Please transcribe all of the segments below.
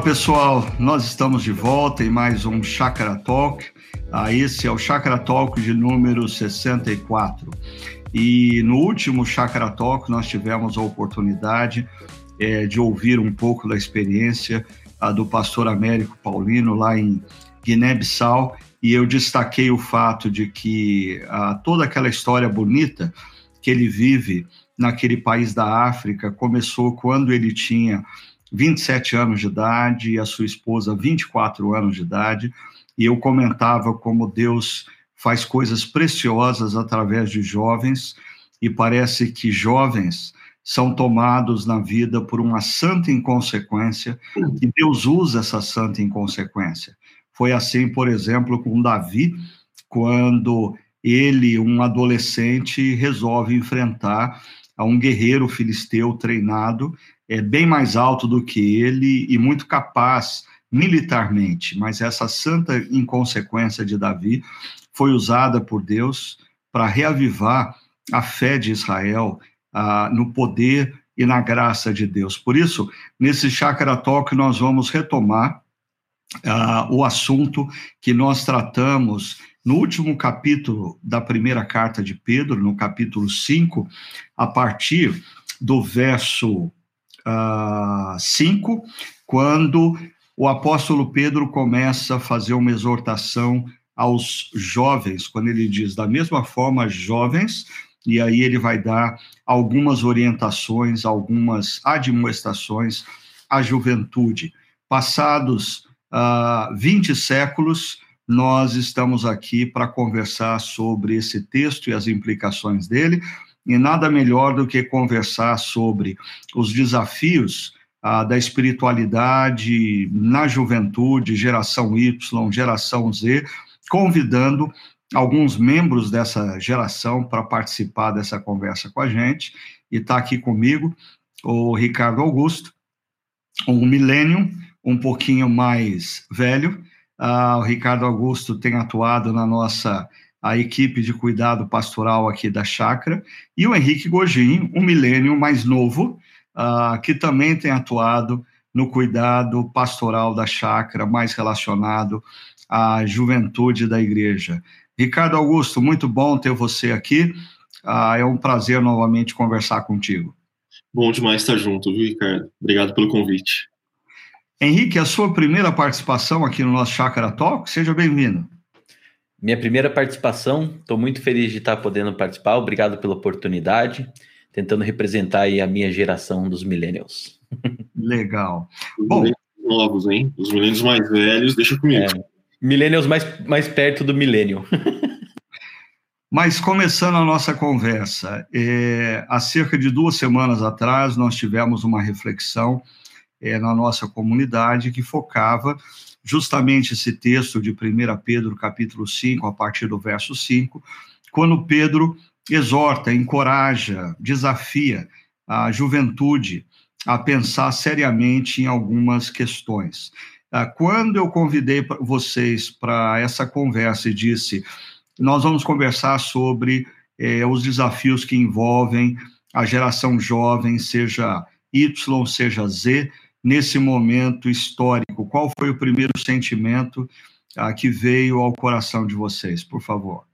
Olá pessoal, nós estamos de volta em mais um Chakra Talk. Ah, esse é o Chakra Talk de número 64. E no último Chakra Talk nós tivemos a oportunidade é, de ouvir um pouco da experiência ah, do pastor Américo Paulino lá em Guiné-Bissau e eu destaquei o fato de que ah, toda aquela história bonita que ele vive naquele país da África começou quando ele tinha 27 anos de idade e a sua esposa 24 anos de idade, e eu comentava como Deus faz coisas preciosas através de jovens, e parece que jovens são tomados na vida por uma santa inconsequência, e Deus usa essa santa inconsequência. Foi assim, por exemplo, com Davi, quando ele, um adolescente, resolve enfrentar a um guerreiro filisteu treinado é bem mais alto do que ele e muito capaz militarmente, mas essa santa inconsequência de Davi foi usada por Deus para reavivar a fé de Israel ah, no poder e na graça de Deus. Por isso, nesse Chakra Talk, nós vamos retomar ah, o assunto que nós tratamos no último capítulo da primeira carta de Pedro, no capítulo 5, a partir do verso 5, uh, quando o apóstolo Pedro começa a fazer uma exortação aos jovens, quando ele diz, da mesma forma, jovens, e aí ele vai dar algumas orientações, algumas admoestações à juventude. Passados uh, 20 séculos, nós estamos aqui para conversar sobre esse texto e as implicações dele, e nada melhor do que conversar sobre os desafios ah, da espiritualidade na juventude, geração Y, geração Z, convidando alguns membros dessa geração para participar dessa conversa com a gente. E está aqui comigo o Ricardo Augusto, um milênio um pouquinho mais velho. Ah, o Ricardo Augusto tem atuado na nossa a equipe de cuidado pastoral aqui da chácara, e o Henrique Gogin, um milênio mais novo, uh, que também tem atuado no cuidado pastoral da chácara, mais relacionado à juventude da igreja. Ricardo Augusto, muito bom ter você aqui. Uh, é um prazer novamente conversar contigo. Bom demais estar junto, viu, Ricardo? Obrigado pelo convite. Henrique, a sua primeira participação aqui no nosso Chácara Talk, seja bem-vindo. Minha primeira participação, estou muito feliz de estar podendo participar, obrigado pela oportunidade, tentando representar aí a minha geração dos millennials. Legal. Os Bom, novos, hein? Os millennials mais velhos, deixa comigo. É, millennials mais, mais perto do milênio. Mas começando a nossa conversa, é, há cerca de duas semanas atrás nós tivemos uma reflexão é, na nossa comunidade que focava justamente esse texto de 1 Pedro, capítulo 5, a partir do verso 5, quando Pedro exorta, encoraja, desafia a juventude a pensar seriamente em algumas questões. Ah, quando eu convidei vocês para essa conversa e disse, nós vamos conversar sobre eh, os desafios que envolvem a geração jovem, seja Y, seja Z, nesse momento histórico? Qual foi o primeiro sentimento ah, que veio ao coração de vocês, por favor?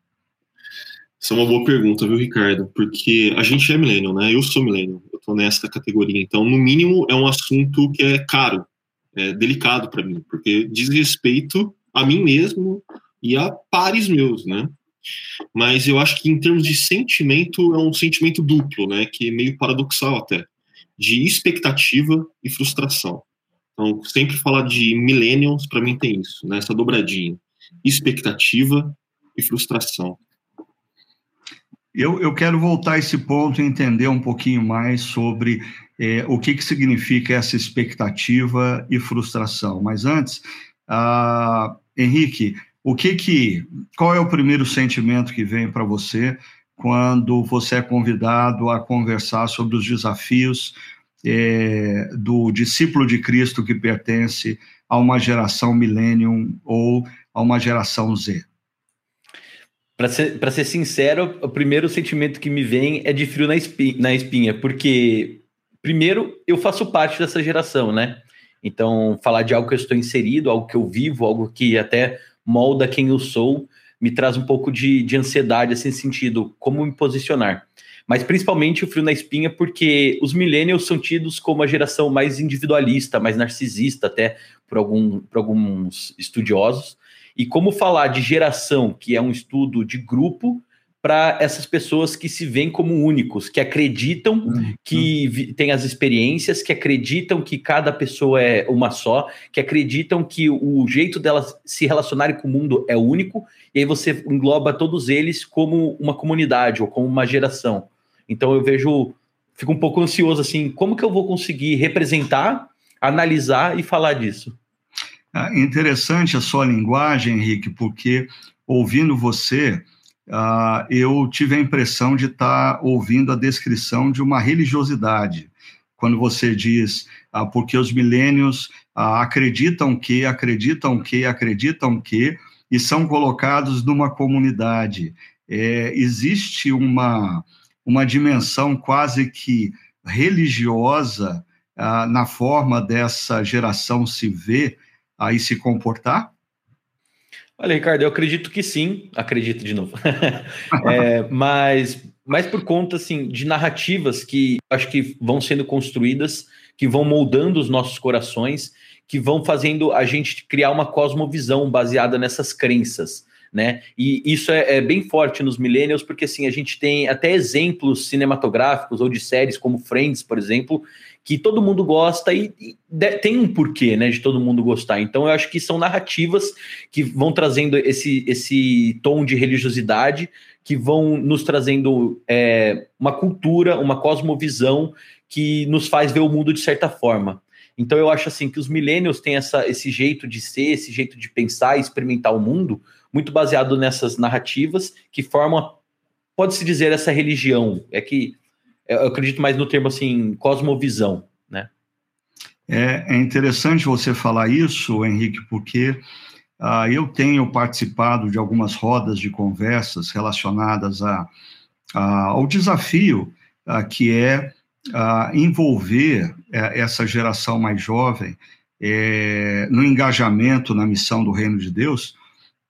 Essa é uma boa pergunta, viu, Ricardo? Porque a gente é millennial, né? Eu sou millennial, eu tô nessa categoria. Então, no mínimo, é um assunto que é caro, é delicado para mim, porque diz respeito a mim mesmo e a pares meus, né? Mas eu acho que em termos de sentimento, é um sentimento duplo, né? Que é meio paradoxal até de expectativa e frustração. Então, sempre falar de millennials, para mim tem isso, né? essa dobradinha. Expectativa e frustração. Eu, eu quero voltar a esse ponto e entender um pouquinho mais sobre é, o que, que significa essa expectativa e frustração. Mas antes, ah, Henrique, o que que, qual é o primeiro sentimento que vem para você quando você é convidado a conversar sobre os desafios é, do discípulo de Cristo que pertence a uma geração millennium ou a uma geração Z? Para ser, ser sincero, o primeiro sentimento que me vem é de frio na espinha, na espinha, porque, primeiro, eu faço parte dessa geração, né? Então, falar de algo que eu estou inserido, algo que eu vivo, algo que até molda quem eu sou, me traz um pouco de, de ansiedade, assim, sentido, como me posicionar. Mas principalmente o frio na espinha, porque os millennials são tidos como a geração mais individualista, mais narcisista, até por, algum, por alguns estudiosos. E como falar de geração, que é um estudo de grupo, para essas pessoas que se veem como únicos, que acreditam uhum. que tem as experiências, que acreditam que cada pessoa é uma só, que acreditam que o jeito delas se relacionarem com o mundo é único, e aí você engloba todos eles como uma comunidade ou como uma geração. Então eu vejo, fico um pouco ansioso assim, como que eu vou conseguir representar, analisar e falar disso? É interessante a sua linguagem, Henrique, porque ouvindo você, uh, eu tive a impressão de estar tá ouvindo a descrição de uma religiosidade. Quando você diz, uh, porque os milênios uh, acreditam que, acreditam que, acreditam que, e são colocados numa comunidade. É, existe uma, uma dimensão quase que religiosa na forma dessa geração se ver e se comportar? Olha, Ricardo, eu acredito que sim, acredito de novo. é, mas, mas por conta assim, de narrativas que acho que vão sendo construídas, que vão moldando os nossos corações, que vão fazendo a gente criar uma cosmovisão baseada nessas crenças. Né? E isso é, é, bem forte nos millennials, porque assim, a gente tem até exemplos cinematográficos ou de séries como Friends, por exemplo, que todo mundo gosta e, e de, tem um porquê, né, de todo mundo gostar. Então eu acho que são narrativas que vão trazendo esse, esse tom de religiosidade, que vão nos trazendo é, uma cultura, uma cosmovisão que nos faz ver o mundo de certa forma. Então eu acho assim que os millennials têm essa, esse jeito de ser, esse jeito de pensar e experimentar o mundo, muito baseado nessas narrativas que formam, pode-se dizer, essa religião. É que eu acredito mais no termo assim, cosmovisão, né? É, é interessante você falar isso, Henrique, porque uh, eu tenho participado de algumas rodas de conversas relacionadas a, a ao desafio uh, que é uh, envolver é, essa geração mais jovem é, no engajamento na missão do Reino de Deus.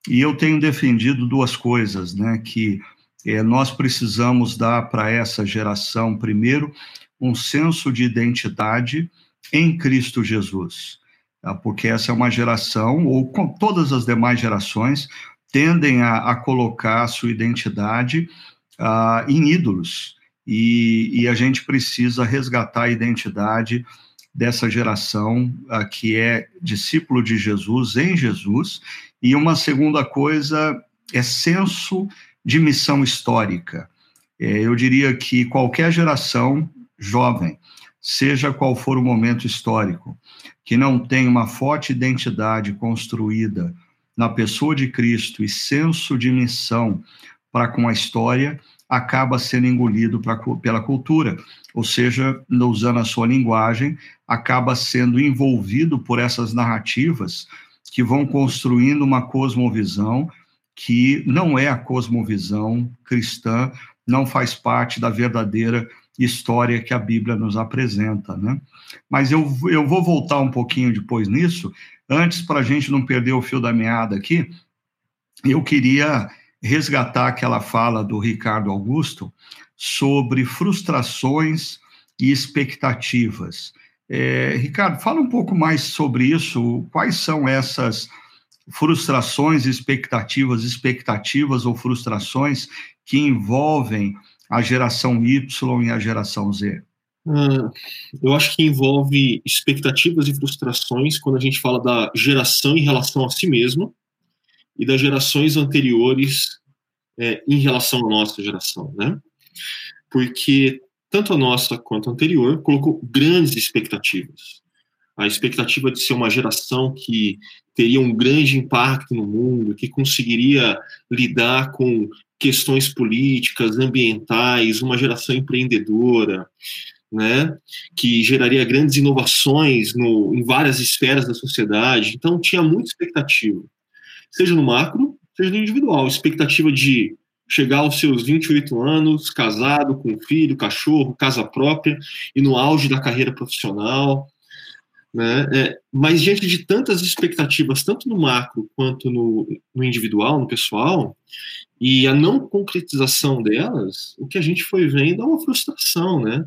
E eu tenho defendido duas coisas, né? Que é, nós precisamos dar para essa geração, primeiro, um senso de identidade em Cristo Jesus, tá? porque essa é uma geração, ou com todas as demais gerações, tendem a, a colocar a sua identidade uh, em ídolos, e, e, a gente precisa resgatar a identidade dessa geração uh, que é discípulo de Jesus, em Jesus, e uma segunda coisa é senso de missão histórica. É, eu diria que qualquer geração jovem, seja qual for o momento histórico, que não tem uma forte identidade construída na pessoa de Cristo e senso de missão para com a história, acaba sendo engolido pra, pela cultura, ou seja, usando a sua linguagem, acaba sendo envolvido por essas narrativas que vão construindo uma cosmovisão que não é a cosmovisão cristã, não faz parte da verdadeira história que a Bíblia nos apresenta, né? Mas eu, eu vou voltar um pouquinho depois nisso. Antes, para a gente não perder o fio da meada aqui, eu queria resgatar aquela fala do Ricardo Augusto sobre frustrações e expectativas. É, Ricardo, fala um pouco mais sobre isso. Quais são essas frustrações, expectativas, expectativas ou frustrações que envolvem a geração Y e a geração Z? Hum, eu acho que envolve expectativas e frustrações quando a gente fala da geração em relação a si mesma e das gerações anteriores é, em relação à nossa geração, né? Porque tanto a nossa quanto a anterior colocou grandes expectativas a expectativa de ser uma geração que teria um grande impacto no mundo, que conseguiria lidar com questões políticas, ambientais, uma geração empreendedora, né, que geraria grandes inovações no, em várias esferas da sociedade. Então, tinha muita expectativa, seja no macro, seja no individual. Expectativa de chegar aos seus 28 anos, casado, com filho, cachorro, casa própria, e no auge da carreira profissional, né? É, mas diante de tantas expectativas, tanto no macro quanto no, no individual, no pessoal, e a não concretização delas, o que a gente foi vendo é uma frustração, né?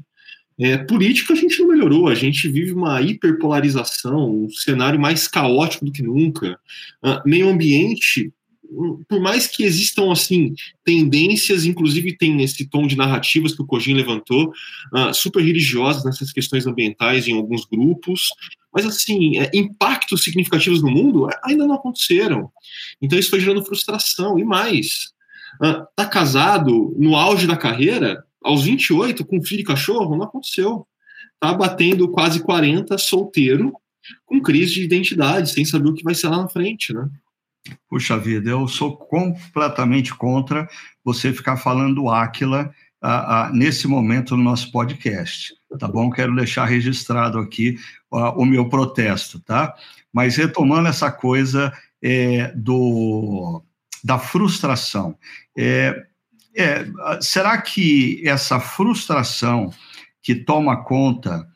É, política a gente não melhorou, a gente vive uma hiperpolarização, um cenário mais caótico do que nunca. Uh, meio ambiente, por mais que existam assim tendências, inclusive tem esse tom de narrativas que o Cogin levantou, uh, super religiosas nessas questões ambientais em alguns grupos, mas assim é, impactos significativos no mundo ainda não aconteceram. Então isso foi gerando frustração e mais. Uh, tá casado no auge da carreira, aos 28, com filho e cachorro, não aconteceu. Tá batendo quase 40, solteiro, com crise de identidade, sem saber o que vai ser lá na frente, né? Puxa vida, eu sou completamente contra você ficar falando Áquila nesse momento no nosso podcast, tá bom? Quero deixar registrado aqui o meu protesto, tá? Mas retomando essa coisa é, do, da frustração, é, é, será que essa frustração que toma conta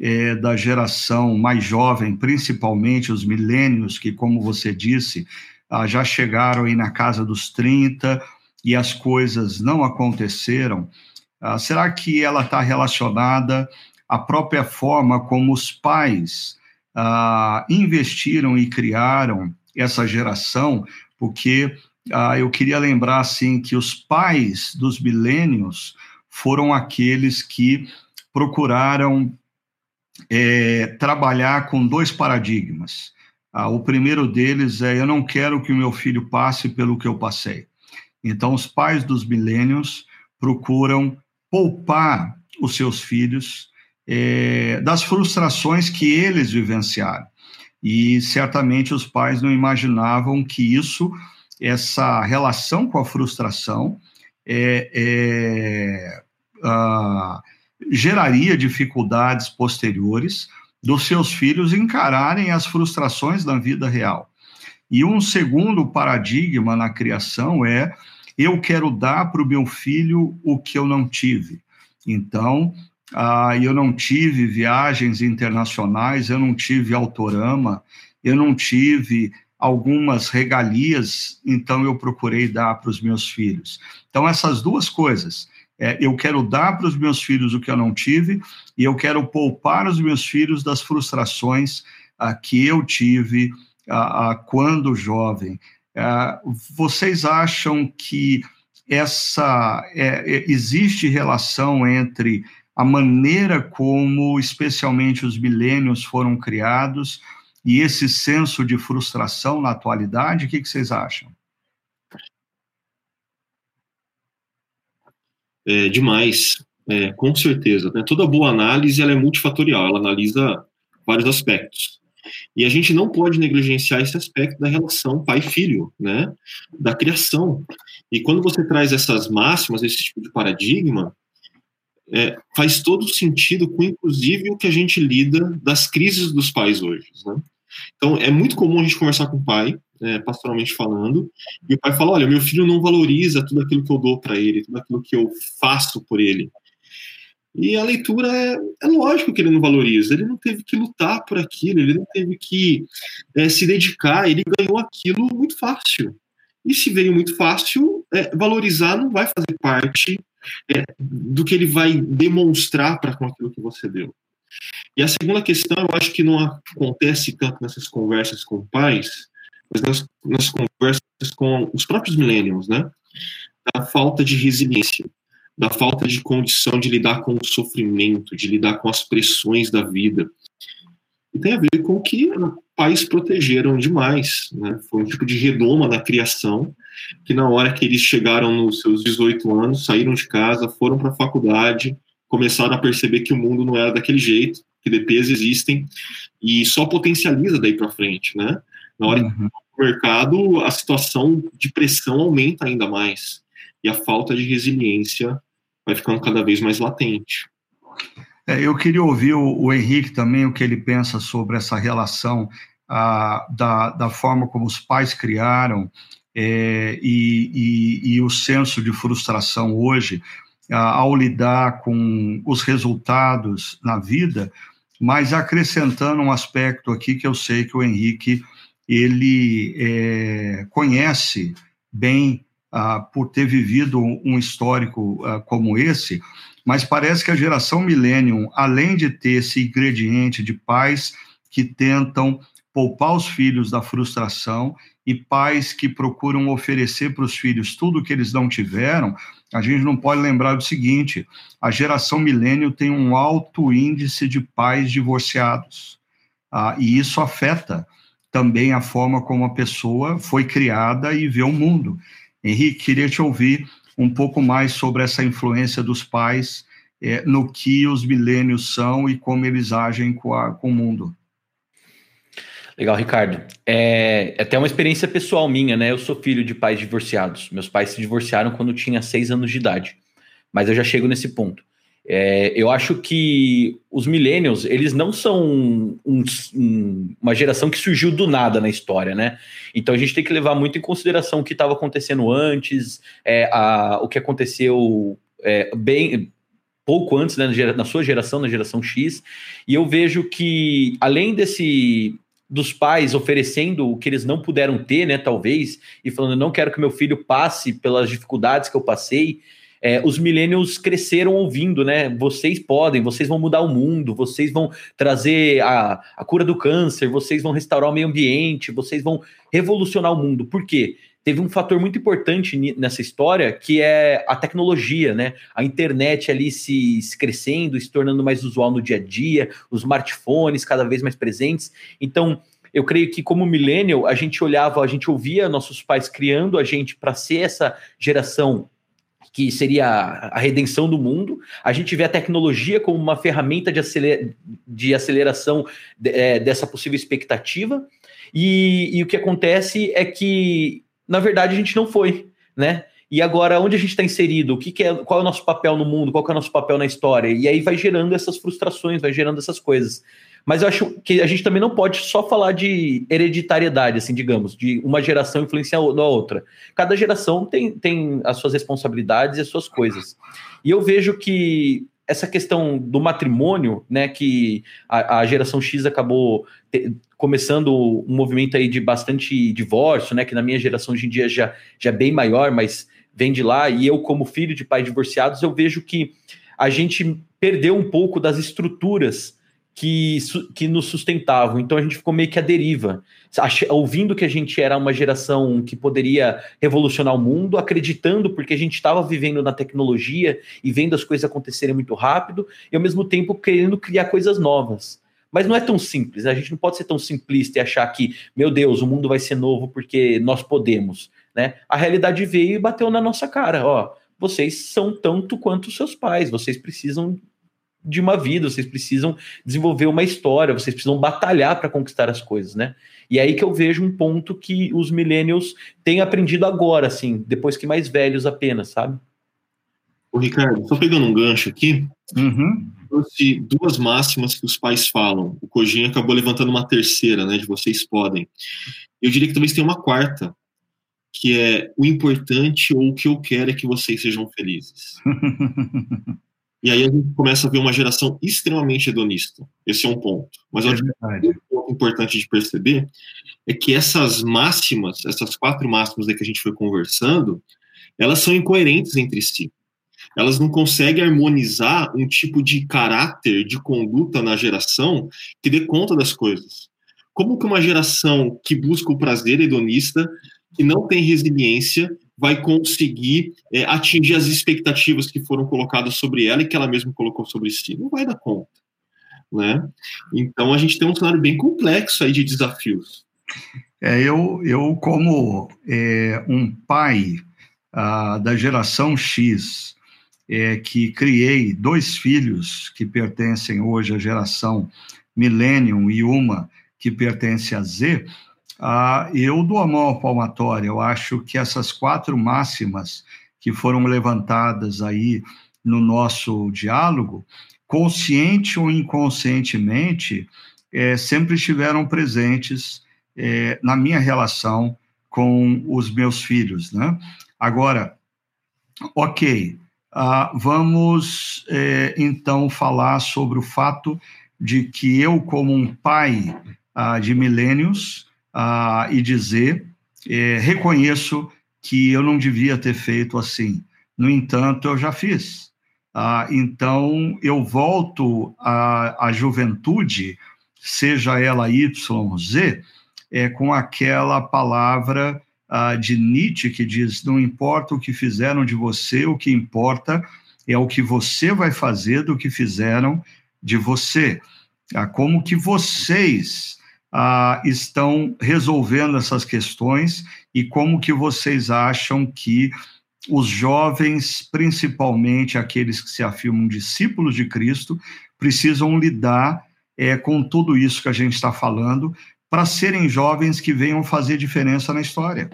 é, da geração mais jovem, principalmente os milênios, que, como você disse, ah, já chegaram aí na casa dos 30 e as coisas não aconteceram, ah, será que ela está relacionada à própria forma como os pais ah, investiram e criaram essa geração? Porque ah, eu queria lembrar assim que os pais dos milênios foram aqueles que procuraram é, trabalhar com dois paradigmas. Ah, o primeiro deles é: eu não quero que o meu filho passe pelo que eu passei. Então, os pais dos milênios procuram poupar os seus filhos é, das frustrações que eles vivenciaram. E certamente os pais não imaginavam que isso essa relação com a frustração é, é, ah, geraria dificuldades posteriores dos seus filhos encararem as frustrações da vida real. E um segundo paradigma na criação é: eu quero dar para o meu filho o que eu não tive. Então, ah, eu não tive viagens internacionais, eu não tive autorama, eu não tive algumas regalias, então eu procurei dar para os meus filhos. Então, essas duas coisas. É, eu quero dar para os meus filhos o que eu não tive, e eu quero poupar os meus filhos das frustrações ah, que eu tive ah, ah, quando jovem. Ah, vocês acham que essa é, é, existe relação entre a maneira como, especialmente, os milênios foram criados e esse senso de frustração na atualidade? O que, que vocês acham? É, demais, é, com certeza. Né? Toda boa análise ela é multifatorial, ela analisa vários aspectos. E a gente não pode negligenciar esse aspecto da relação pai-filho, né? da criação. E quando você traz essas máximas, esse tipo de paradigma, é, faz todo sentido com, inclusive, o que a gente lida das crises dos pais hoje. Né? Então, é muito comum a gente conversar com o pai, é, pastoralmente falando, e o pai fala: Olha, meu filho não valoriza tudo aquilo que eu dou para ele, tudo aquilo que eu faço por ele. E a leitura é, é, lógico que ele não valoriza, ele não teve que lutar por aquilo, ele não teve que é, se dedicar, ele ganhou aquilo muito fácil. E se veio muito fácil, é, valorizar não vai fazer parte é, do que ele vai demonstrar para com aquilo que você deu. E a segunda questão, eu acho que não acontece tanto nessas conversas com pais, mas nas, nas conversas com os próprios millennials, né? Da falta de resiliência, da falta de condição de lidar com o sofrimento, de lidar com as pressões da vida. E tem a ver com que pais protegeram demais, né? Foi um tipo de redoma na criação, que na hora que eles chegaram nos seus 18 anos, saíram de casa, foram para a faculdade, começaram a perceber que o mundo não era daquele jeito, que DPs existem e só potencializa daí para frente, né? Na hora uhum. do mercado, a situação de pressão aumenta ainda mais e a falta de resiliência vai ficando cada vez mais latente. É, eu queria ouvir o, o, Henrique também, o que ele pensa sobre essa relação da, da forma como os pais criaram é, e, e, e, o senso de frustração hoje, ao lidar com os resultados na vida, mas acrescentando um aspecto aqui que eu sei que o Henrique ele é, conhece bem ah, por ter vivido um histórico ah, como esse, mas parece que a geração millennium, além de ter esse ingrediente de pais que tentam poupar os filhos da frustração e pais que procuram oferecer para os filhos tudo o que eles não tiveram, a gente não pode lembrar do seguinte: a geração milênio tem um alto índice de pais divorciados. Ah, e isso afeta também a forma como a pessoa foi criada e vê o mundo. Henrique, queria te ouvir um pouco mais sobre essa influência dos pais é, no que os milênios são e como eles agem com, a, com o mundo. Legal, Ricardo. É, é até uma experiência pessoal minha, né? Eu sou filho de pais divorciados. Meus pais se divorciaram quando eu tinha seis anos de idade. Mas eu já chego nesse ponto. É, eu acho que os millennials, eles não são um, um, uma geração que surgiu do nada na história, né? Então a gente tem que levar muito em consideração o que estava acontecendo antes, é, a, o que aconteceu é, bem pouco antes, né, na sua geração, na geração X, e eu vejo que além desse dos pais oferecendo o que eles não puderam ter, né, talvez, e falando, não quero que meu filho passe pelas dificuldades que eu passei, é, os millennials cresceram ouvindo, né? Vocês podem, vocês vão mudar o mundo, vocês vão trazer a, a cura do câncer, vocês vão restaurar o meio ambiente, vocês vão revolucionar o mundo. Por quê? Teve um fator muito importante nessa história que é a tecnologia, né? A internet ali se, se crescendo, se tornando mais usual no dia a dia, os smartphones cada vez mais presentes. Então, eu creio que como millennial, a gente olhava, a gente ouvia nossos pais criando a gente para ser essa geração que seria a redenção do mundo. A gente vê a tecnologia como uma ferramenta de, de aceleração de, é, dessa possível expectativa. E, e, o que acontece é que, na verdade, a gente não foi, né? E agora, onde a gente está inserido? O que, que, é, qual é o nosso papel no mundo? Qual é o nosso papel na história? E aí vai gerando essas frustrações, vai gerando essas coisas. Mas eu acho que a gente também não pode só falar de hereditariedade, assim, digamos, de uma geração influenciar a outra. Cada geração tem, tem as suas responsabilidades e as suas coisas. E eu vejo que essa questão do matrimônio, né, que a, a geração X acabou te, começando um movimento aí de bastante divórcio, né, que na minha geração hoje em dia já, já é bem maior, mas vem de lá, e eu como filho de pais divorciados, eu vejo que a gente perdeu um pouco das estruturas que, que nos sustentavam. Então a gente ficou meio que à deriva, ouvindo que a gente era uma geração que poderia revolucionar o mundo, acreditando porque a gente estava vivendo na tecnologia e vendo as coisas acontecerem muito rápido, e ao mesmo tempo querendo criar coisas novas. Mas não é tão simples, a gente não pode ser tão simplista e achar que, meu Deus, o mundo vai ser novo porque nós podemos. Né? A realidade veio e bateu na nossa cara. Ó, vocês são tanto quanto seus pais, vocês precisam de uma vida, vocês precisam desenvolver uma história, vocês precisam batalhar para conquistar as coisas, né? E é aí que eu vejo um ponto que os millennials têm aprendido agora, assim, depois que mais velhos apenas, sabe? Ô, Ricardo, só pegando um gancho aqui, uhum. trouxe duas máximas que os pais falam. O Cojinha acabou levantando uma terceira, né, de vocês podem. Eu diria que talvez tenha uma quarta, que é o importante ou o que eu quero é que vocês sejam felizes. E aí a gente começa a ver uma geração extremamente hedonista. Esse é um ponto. Mas é um ponto importante de perceber é que essas máximas, essas quatro máximas que a gente foi conversando, elas são incoerentes entre si. Elas não conseguem harmonizar um tipo de caráter, de conduta na geração que dê conta das coisas. Como que uma geração que busca o prazer hedonista, que não tem resiliência, vai conseguir é, atingir as expectativas que foram colocadas sobre ela e que ela mesma colocou sobre si. Não vai dar conta. Né? Então a gente tem um cenário bem complexo aí de desafios. É, eu, eu como é, um pai ah, da geração X, é, que criei dois filhos que pertencem hoje à geração Millennium e uma que pertence a Z, ah, eu dou a mão à palmatória. Eu acho que essas quatro máximas que foram levantadas aí no nosso diálogo, consciente ou inconscientemente, é, sempre estiveram presentes é, na minha relação com os meus filhos, né? Agora, ok, ah, vamos é, então falar sobre o fato de que eu, como um pai ah, de milênios, ah, e dizer, é, reconheço que eu não devia ter feito assim. No entanto, eu já fiz. Ah, então, eu volto à, à juventude, seja ela Y, Z, é, com aquela palavra ah, de Nietzsche que diz: não importa o que fizeram de você, o que importa é o que você vai fazer do que fizeram de você. Ah, como que vocês ah, estão resolvendo essas questões e como que vocês acham que os jovens, principalmente aqueles que se afirmam discípulos de Cristo, precisam lidar é, com tudo isso que a gente está falando, para serem jovens que venham fazer diferença na história.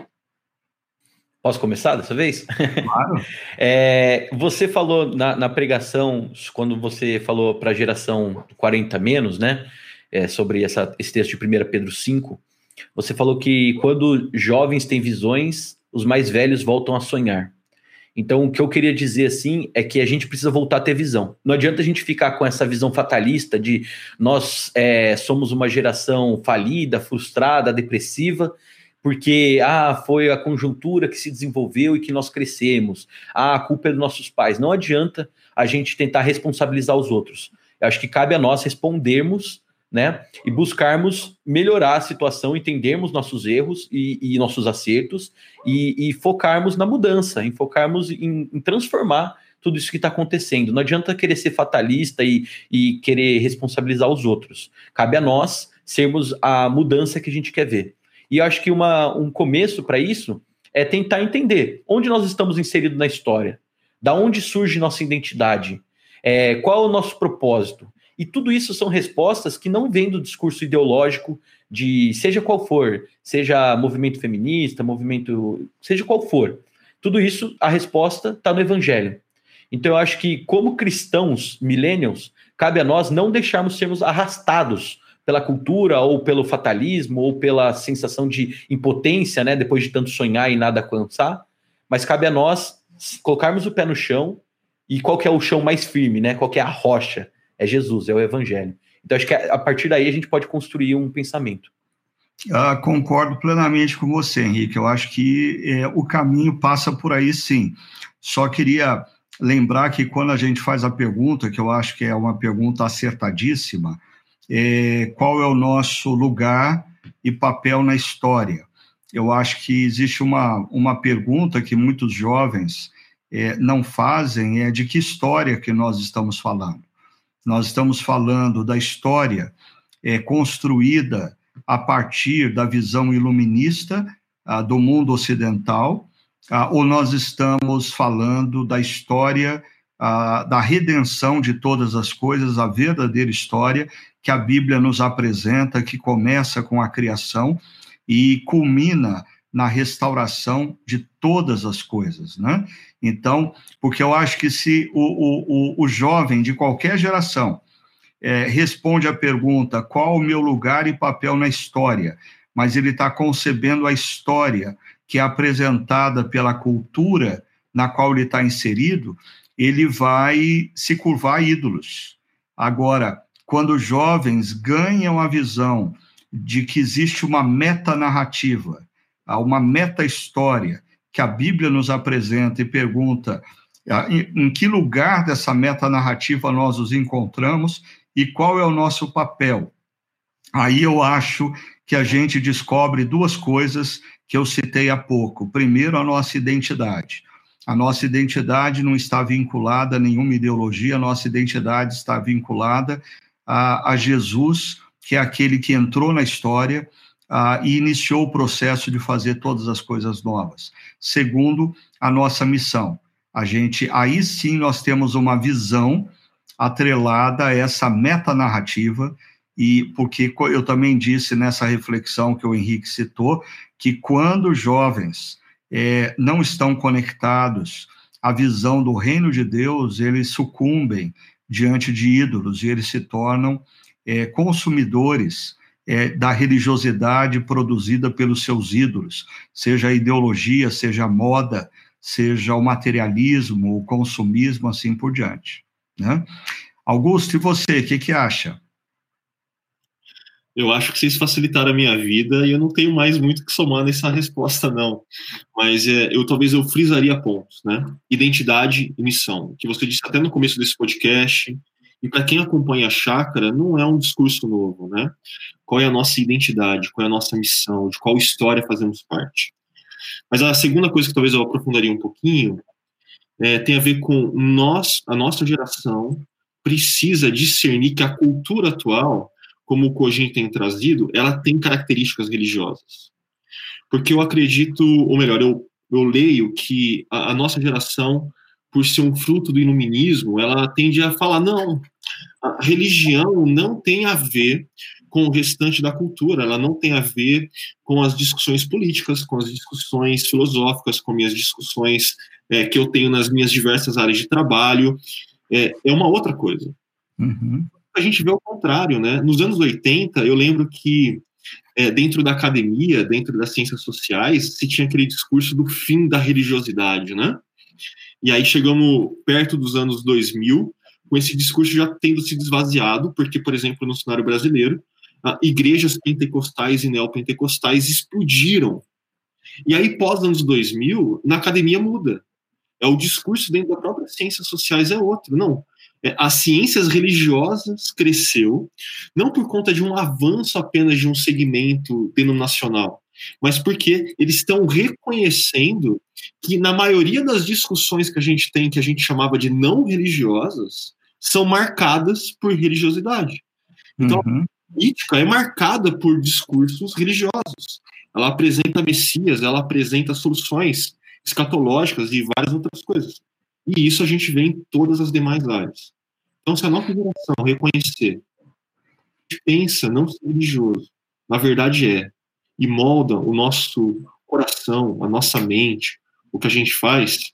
Posso começar dessa vez? Claro. é, você falou na, na, pregação, quando você falou para a geração 40 menos, né? É, sobre essa, esse texto de 1 Pedro 5, você falou que quando jovens têm visões, os mais velhos voltam a sonhar. Então, o que eu queria dizer assim é que a gente precisa voltar a ter visão. Não adianta a gente ficar com essa visão fatalista de nós é, somos uma geração falida, frustrada, depressiva, porque ah, foi a conjuntura que se desenvolveu e que nós crescemos. Ah, a culpa é dos nossos pais. Não adianta a gente tentar responsabilizar os outros. Eu acho que cabe a nós respondermos né? E buscarmos melhorar a situação, entendermos nossos erros e, e nossos acertos e, e, focarmos na mudança, em focarmos em, em transformar tudo isso que está acontecendo. Não adianta querer ser fatalista e, e querer responsabilizar os outros. Cabe a nós sermos a mudança que a gente quer ver. E eu acho que uma, um começo para isso é tentar entender onde nós estamos inseridos na história, da onde surge nossa identidade, é, qual é o nosso propósito. E tudo isso são respostas que não vêm do discurso ideológico de seja qual for, seja movimento feminista, movimento, seja qual for. Tudo isso, a resposta está no evangelho. Então eu acho que como cristãos, millennials, cabe a nós não deixarmos sermos arrastados pela cultura ou pelo fatalismo ou pela sensação de impotência, né, depois de tanto sonhar e nada alcançar, mas cabe a nós colocarmos o pé no chão e qual que é o chão mais firme, né? Qual que é a rocha? É Jesus, é o Evangelho. Então, acho que a partir daí a gente pode construir um pensamento. Ah, concordo plenamente com você, Henrique. Eu acho que é, o caminho passa por aí, sim. Só queria lembrar que quando a gente faz a pergunta, que eu acho que é uma pergunta acertadíssima, é, qual é o nosso lugar e papel na história? Eu acho que existe uma, uma pergunta que muitos jovens é, não fazem, é de que história que nós estamos falando. Nós estamos falando da história é, construída a partir da visão iluminista ah, do mundo ocidental, ah, ou nós estamos falando da história ah, da redenção de todas as coisas, a verdadeira história que a Bíblia nos apresenta, que começa com a criação e culmina na restauração de todas as coisas, né? Então, porque eu acho que se o, o, o jovem de qualquer geração é, responde à pergunta qual o meu lugar e papel na história, mas ele está concebendo a história que é apresentada pela cultura na qual ele está inserido, ele vai se curvar a ídolos. Agora, quando jovens ganham a visão de que existe uma metanarrativa, a uma meta-história que a Bíblia nos apresenta e pergunta ah, em que lugar dessa meta-narrativa nós os encontramos e qual é o nosso papel. Aí eu acho que a gente descobre duas coisas que eu citei há pouco. Primeiro, a nossa identidade. A nossa identidade não está vinculada a nenhuma ideologia, a nossa identidade está vinculada a, a Jesus, que é aquele que entrou na história ah, e iniciou o processo de fazer todas as coisas novas. Segundo, a nossa missão. A gente, aí sim, nós temos uma visão atrelada a essa metanarrativa, e porque eu também disse nessa reflexão que o Henrique citou, que quando jovens é, não estão conectados à visão do reino de Deus, eles sucumbem diante de ídolos e eles se tornam é, consumidores é, da religiosidade produzida pelos seus ídolos, seja a ideologia, seja a moda, seja o materialismo, o consumismo, assim por diante. Né? Augusto, e você, o que, que acha? Eu acho que vocês facilitaram a minha vida e eu não tenho mais muito que somar nessa resposta, não. Mas é, eu talvez eu frisaria pontos, né? Identidade e missão, que você disse até no começo desse podcast. E para quem acompanha a chácara, não é um discurso novo, né? Qual é a nossa identidade, qual é a nossa missão, de qual história fazemos parte. Mas a segunda coisa que talvez eu aprofundaria um pouquinho é, tem a ver com nós, a nossa geração precisa discernir que a cultura atual como o Cogin tem trazido, ela tem características religiosas. Porque eu acredito, ou melhor, eu, eu leio que a, a nossa geração, por ser um fruto do iluminismo, ela tende a falar: não, a religião não tem a ver com o restante da cultura, ela não tem a ver com as discussões políticas, com as discussões filosóficas, com as discussões é, que eu tenho nas minhas diversas áreas de trabalho. É, é uma outra coisa. Uhum a gente vê o contrário, né? Nos anos 80, eu lembro que é, dentro da academia, dentro das ciências sociais, se tinha aquele discurso do fim da religiosidade, né? E aí chegamos perto dos anos 2000, com esse discurso já tendo se desvaziado, porque, por exemplo, no cenário brasileiro, igrejas pentecostais e neopentecostais explodiram. E aí, pós anos 2000, na academia muda. É o discurso dentro da própria ciências sociais é outro. Não, é, as ciências religiosas cresceu, não por conta de um avanço apenas de um segmento denominacional, mas porque eles estão reconhecendo que na maioria das discussões que a gente tem, que a gente chamava de não religiosas, são marcadas por religiosidade. Então, uhum. a política é marcada por discursos religiosos. Ela apresenta Messias, ela apresenta soluções escatológicas e várias outras coisas. E isso a gente vê em todas as demais áreas. Então, se a nossa geração reconhecer, pensa não ser religioso, na verdade é, e molda o nosso coração, a nossa mente, o que a gente faz,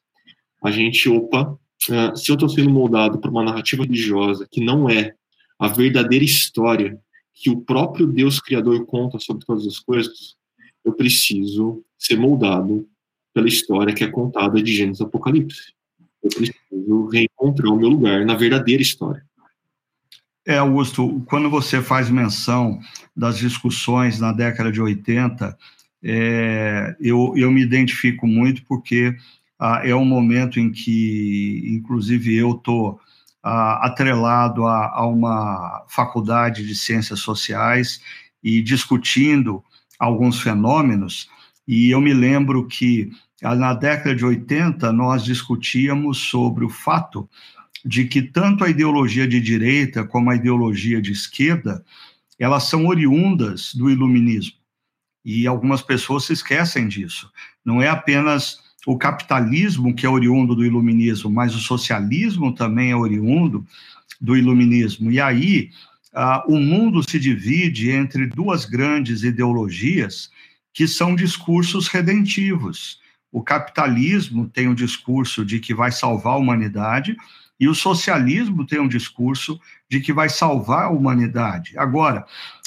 a gente, opa, uh, se eu estou sendo moldado por uma narrativa religiosa que não é a verdadeira história que o próprio Deus Criador conta sobre todas as coisas, eu preciso ser moldado pela história que é contada de Gênesis Apocalipse. Eu preciso reencontrar o meu lugar na verdadeira história. É, Augusto, quando você faz menção das discussões na década de 80, é, eu, eu me identifico muito porque ah, é um momento em que, inclusive, eu estou ah, atrelado a, a uma faculdade de ciências sociais e discutindo alguns fenômenos, e eu me lembro que na década de 80, nós discutíamos sobre o fato de que tanto a ideologia de direita como a ideologia de esquerda, elas são oriundas do iluminismo. E algumas pessoas se esquecem disso. Não é apenas o capitalismo que é oriundo do iluminismo, mas o socialismo também é oriundo do iluminismo. E aí, uh, o mundo se divide entre duas grandes ideologias que são discursos redentivos. O capitalismo tem um discurso de que vai salvar a humanidade e o socialismo tem um discurso de que vai salvar a humanidade. Agora,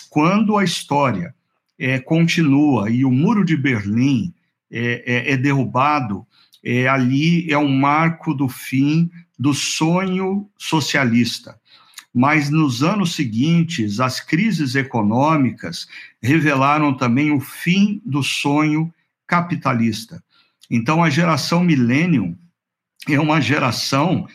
quando a história é, continua e o muro de Berlim é, é, é derrubado, é, ali é um marco do fim do sonho socialista. Mas nos anos seguintes, as crises econômicas revelaram também o fim do sonho capitalista. Então, a geração millennium é uma geração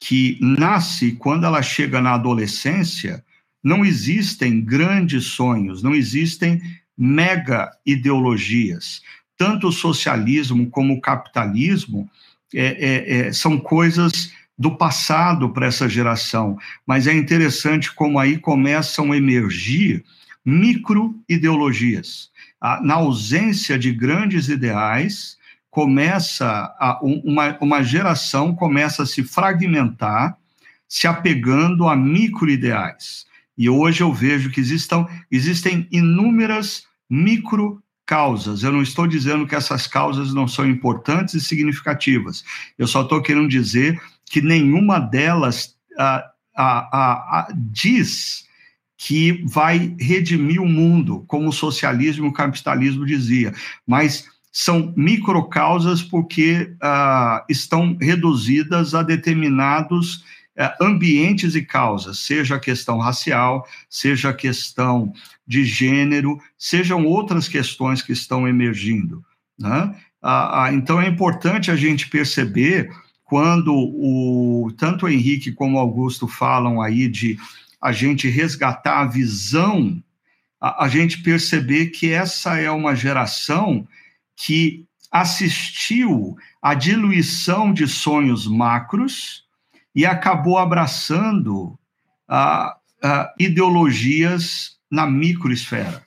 que nasce quando ela chega na adolescência, não existem grandes sonhos, não existem mega ideologias. Tanto o socialismo como o capitalismo é, é, é, são coisas do passado para essa geração, mas é interessante como aí começam a emergir micro-ideologias. Ah, na ausência de grandes ideais, começa a, uma, uma geração começa a se fragmentar, se apegando a microideais. E hoje eu vejo que existam, existem inúmeras micro causas. Eu não estou dizendo que essas causas não são importantes e significativas. Eu só estou querendo dizer que nenhuma delas ah, ah, ah, diz que vai redimir o mundo, como o socialismo e o capitalismo dizia, mas são microcausas porque ah, estão reduzidas a determinados é, ambientes e causas, seja a questão racial, seja a questão de gênero, sejam outras questões que estão emergindo. Né? Ah, ah, então é importante a gente perceber quando o, tanto o Henrique como o Augusto falam aí de a gente resgatar a visão, a, a gente perceber que essa é uma geração que assistiu à diluição de sonhos macros e acabou abraçando a, a ideologias na microesfera.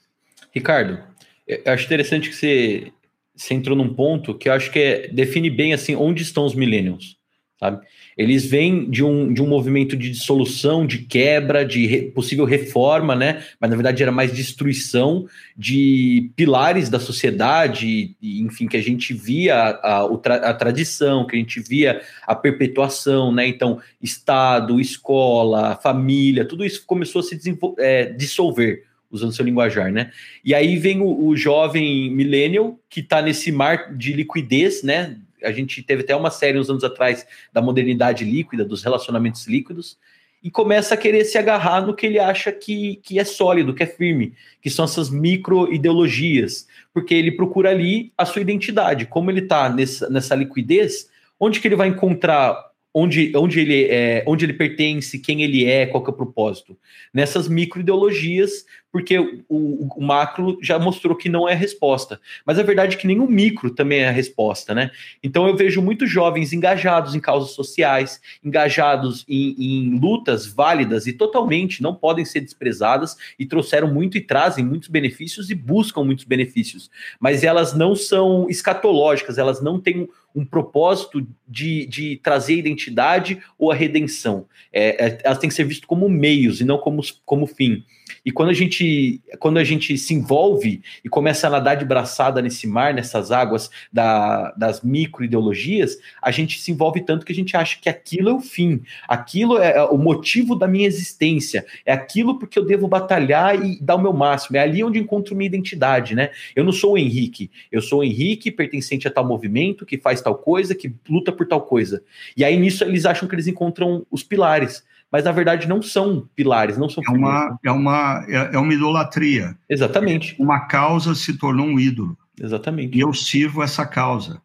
Ricardo, eu acho interessante que você, você entrou num ponto que eu acho que é, define bem assim onde estão os millennials, sabe? Eles vêm de um, de um movimento de dissolução, de quebra, de re, possível reforma, né? Mas na verdade era mais destruição de pilares da sociedade, enfim, que a gente via a, a, a tradição, que a gente via a perpetuação, né? Então, Estado, escola, família, tudo isso começou a se é, dissolver usando seu linguajar, né? E aí vem o, o jovem millennial que está nesse mar de liquidez, né? A gente teve até uma série uns anos atrás da modernidade líquida, dos relacionamentos líquidos, e começa a querer se agarrar no que ele acha que, que é sólido, que é firme, que são essas micro-ideologias, porque ele procura ali a sua identidade. Como ele está nessa, nessa liquidez, onde que ele vai encontrar onde, onde, ele, é, onde ele pertence, quem ele é, qual é o propósito. Nessas microideologias, porque o, o, macro já mostrou que não é a resposta. Mas a verdade é que nenhum micro também é a resposta, né? Então eu vejo muitos jovens engajados em causas sociais, engajados em, em lutas válidas e totalmente não podem ser desprezadas e trouxeram muito e trazem muitos benefícios e buscam muitos benefícios. Mas elas não são escatológicas, elas não têm um propósito de, de trazer a identidade ou a redenção. É, é, elas têm que ser vistas como meios e não como, como fim. E quando a gente quando a gente se envolve e começa a nadar de braçada nesse mar, nessas águas da, das microideologias, a gente se envolve tanto que a gente acha que aquilo é o fim, aquilo é, é o motivo da minha existência, é aquilo porque eu devo batalhar e dar o meu máximo, é ali onde encontro minha identidade, né? Eu não sou o Henrique, eu sou o Henrique pertencente a tal movimento que faz tal coisa, que luta por tal coisa. E aí nisso eles acham que eles encontram os pilares mas na verdade não são pilares, não são é uma é uma é, é, uma idolatria. Exatamente. Uma causa se tornou um ídolo. Exatamente. E eu sirvo essa causa.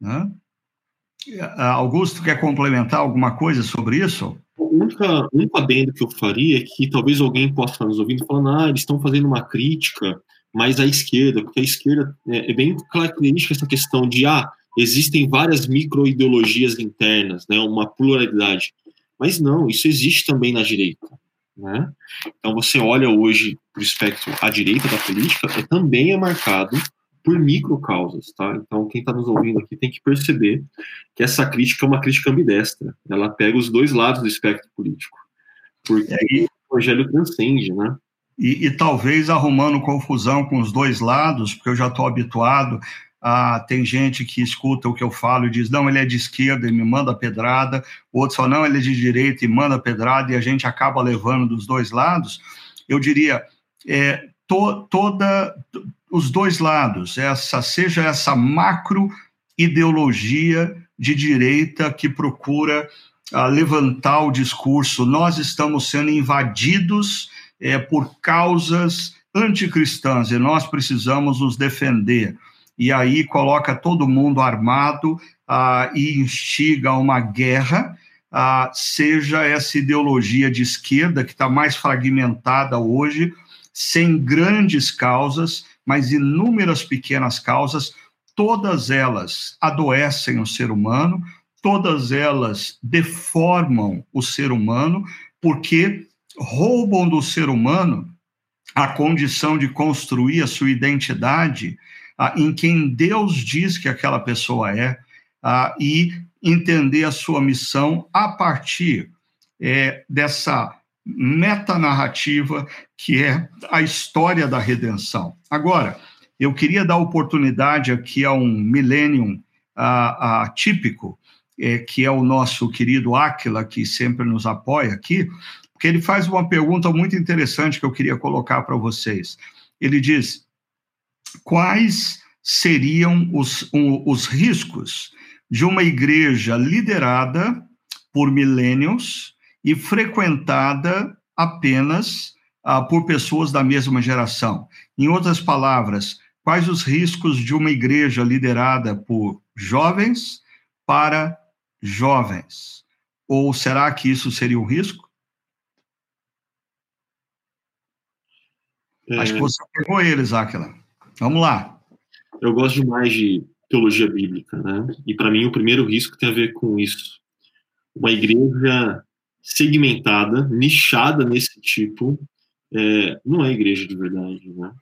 Né? Augusto quer complementar alguma coisa sobre isso? O único adendo que eu faria é que talvez alguém possa estar nos ouvindo falando, ah, eles estão fazendo uma crítica mais à esquerda, porque a esquerda é, é bem característica essa questão de, ah, existem várias microideologias internas, né, uma pluralidade. Mas não, isso existe também na direita. Né? Então você olha hoje para o espectro à direita da política, é, também é marcado por microcausas, tá? Então quem está nos ouvindo aqui tem que perceber que essa crítica é uma crítica ambidestra. Ela pega os dois lados do espectro político, porque é, o evangelho transcende, né? E, e, talvez arrumando confusão com os dois lados, porque eu já estou habituado ah, tem gente que escuta o que eu falo e diz, não, ele é de esquerda e me manda pedrada, outros falam, não, ele é de direita e manda pedrada, e a gente acaba levando dos dois lados. Eu diria, é, to, toda, os dois lados, essa seja essa macro ideologia de direita que procura ah, levantar o discurso, nós estamos sendo invadidos é, por causas anticristãs e nós precisamos nos defender e aí coloca todo mundo armado ah, e instiga uma guerra, ah, seja essa ideologia de esquerda que está mais fragmentada hoje, sem grandes causas, mas inúmeras pequenas causas, todas elas adoecem o ser humano, todas elas deformam o ser humano, porque roubam do ser humano a condição de construir a sua identidade ah, em quem Deus diz que aquela pessoa é ah, e entender a sua missão a partir é, dessa metanarrativa que é a história da redenção. Agora, eu queria dar oportunidade aqui a um millennium ah, ah, típico, é, que é o nosso querido Aquila, que sempre nos apoia aqui, porque ele faz uma pergunta muito interessante que eu queria colocar para vocês. Ele diz: quais seriam os, os riscos de uma igreja liderada por millennials e frequentada apenas ah, por pessoas da mesma geração. Em outras palavras, quais os riscos de uma igreja liderada por jovens para jovens? Ou será que isso seria um risco? É... Acho que você pegou eles, Aquila. Vamos lá. Eu gosto demais de teologia bíblica, né? E para mim o primeiro risco tem a ver com isso. Uma igreja segmentada, nichada nesse tipo, é, não é igreja de verdade, né?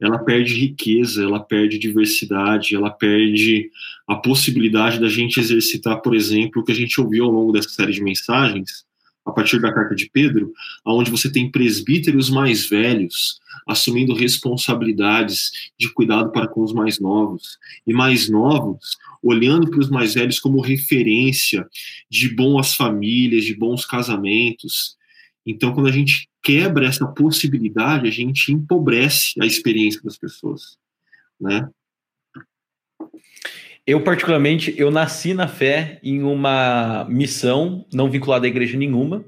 Ela perde riqueza, ela perde diversidade, ela perde a possibilidade da gente exercitar, por exemplo, o que a gente ouviu ao longo dessa série de mensagens, a partir da carta de Pedro, onde você tem presbíteros mais velhos assumindo responsabilidades de cuidado para com os mais novos, e mais novos olhando para os mais velhos como referência de boas famílias, de bons casamentos. Então, quando a gente quebra essa possibilidade, a gente empobrece a experiência das pessoas, né? Eu, particularmente, eu nasci na fé em uma missão não vinculada à igreja nenhuma,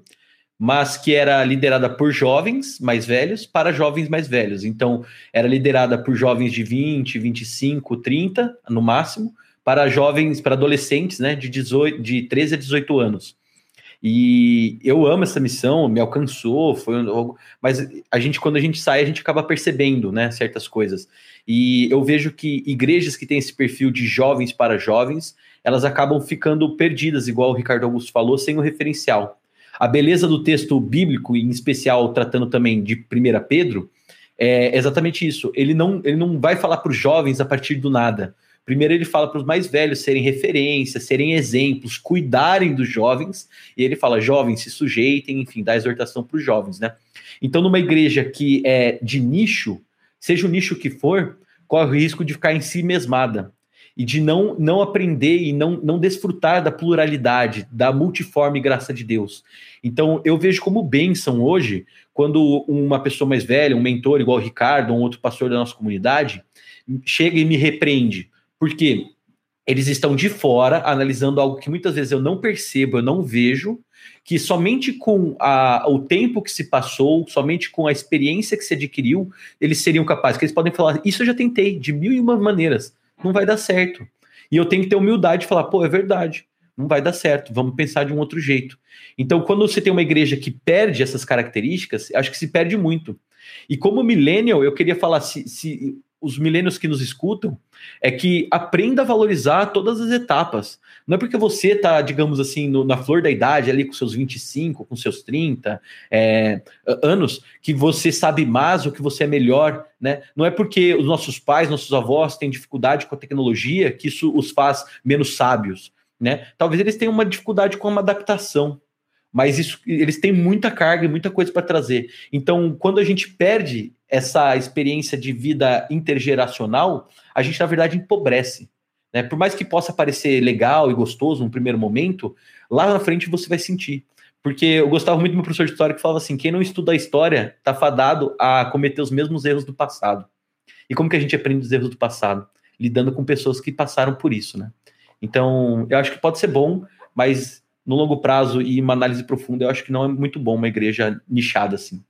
mas que era liderada por jovens mais velhos para jovens mais velhos. Então, era liderada por jovens de 20, 25, 30, no máximo, para jovens, para adolescentes, né, de, 18, de 13 a 18 anos. E eu amo essa missão, me alcançou, foi um, mas a gente quando a gente sai, a gente acaba percebendo, né, certas coisas. E eu vejo que igrejas que têm esse perfil de jovens para jovens, elas acabam ficando perdidas, igual o Ricardo Augusto falou, sem o referencial. A beleza do texto bíblico, em especial tratando também de 1 Pedro, é exatamente isso. Ele não, ele não vai falar para os jovens a partir do nada. Primeiro ele fala para os mais velhos serem referência, serem exemplos, cuidarem dos jovens, e ele fala, jovens, se sujeitem, enfim, dá exortação para os jovens, né? Então, numa igreja que é de nicho, seja o nicho que for, corre o risco de ficar em si mesmada e de não, não aprender e não, não desfrutar da pluralidade, da multiforme graça de Deus. Então, eu vejo como bênção hoje, quando uma pessoa mais velha, um mentor igual o Ricardo, um outro pastor da nossa comunidade, chega e me repreende porque eles estão de fora analisando algo que muitas vezes eu não percebo, eu não vejo, que somente com a, o tempo que se passou, somente com a experiência que se adquiriu, eles seriam capazes. Que eles podem falar, isso eu já tentei de mil e uma maneiras, não vai dar certo. E eu tenho que ter humildade de falar, pô, é verdade, não vai dar certo, vamos pensar de um outro jeito. Então, quando você tem uma igreja que perde essas características, acho que se perde muito. E como millennial, eu queria falar, se, se os milênios que nos escutam, é que aprenda a valorizar todas as etapas. Não é porque você está, digamos assim, no, na flor da idade, ali com seus 25, com seus 30 é, anos, que você sabe mais ou que você é melhor, né? Não é porque os nossos pais, nossos avós têm dificuldade com a tecnologia que isso os faz menos sábios, né? Talvez eles tenham uma dificuldade com uma adaptação, mas isso, eles têm muita carga e muita coisa para trazer. Então, quando a gente perde essa experiência de vida intergeracional, a gente, na verdade, empobrece. Né? Por mais que possa parecer legal e gostoso no primeiro momento, lá na frente você vai sentir. Porque eu gostava muito do meu professor de história que falava assim: quem não estuda a história está fadado a cometer os mesmos erros do passado. E como que a gente aprende os erros do passado? Lidando com pessoas que passaram por isso, né? Então, eu acho que pode ser bom, mas no longo prazo e uma análise profunda, eu acho que não é muito bom uma igreja nichada assim.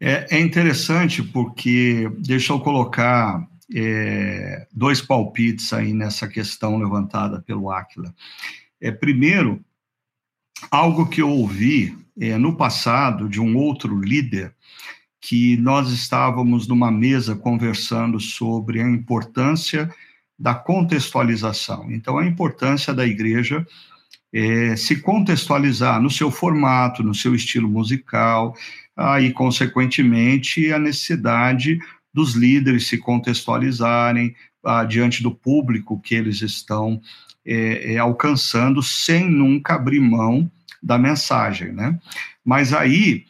É, é interessante porque, deixa eu colocar é, dois palpites aí nessa questão levantada pelo Aquila. É, primeiro, algo que eu ouvi é, no passado de um outro líder, que nós estávamos numa mesa conversando sobre a importância da contextualização. Então, a importância da igreja é, se contextualizar no seu formato, no seu estilo musical, aí, consequentemente, a necessidade dos líderes se contextualizarem ah, diante do público que eles estão é, é, alcançando, sem nunca abrir mão da mensagem, né? Mas aí,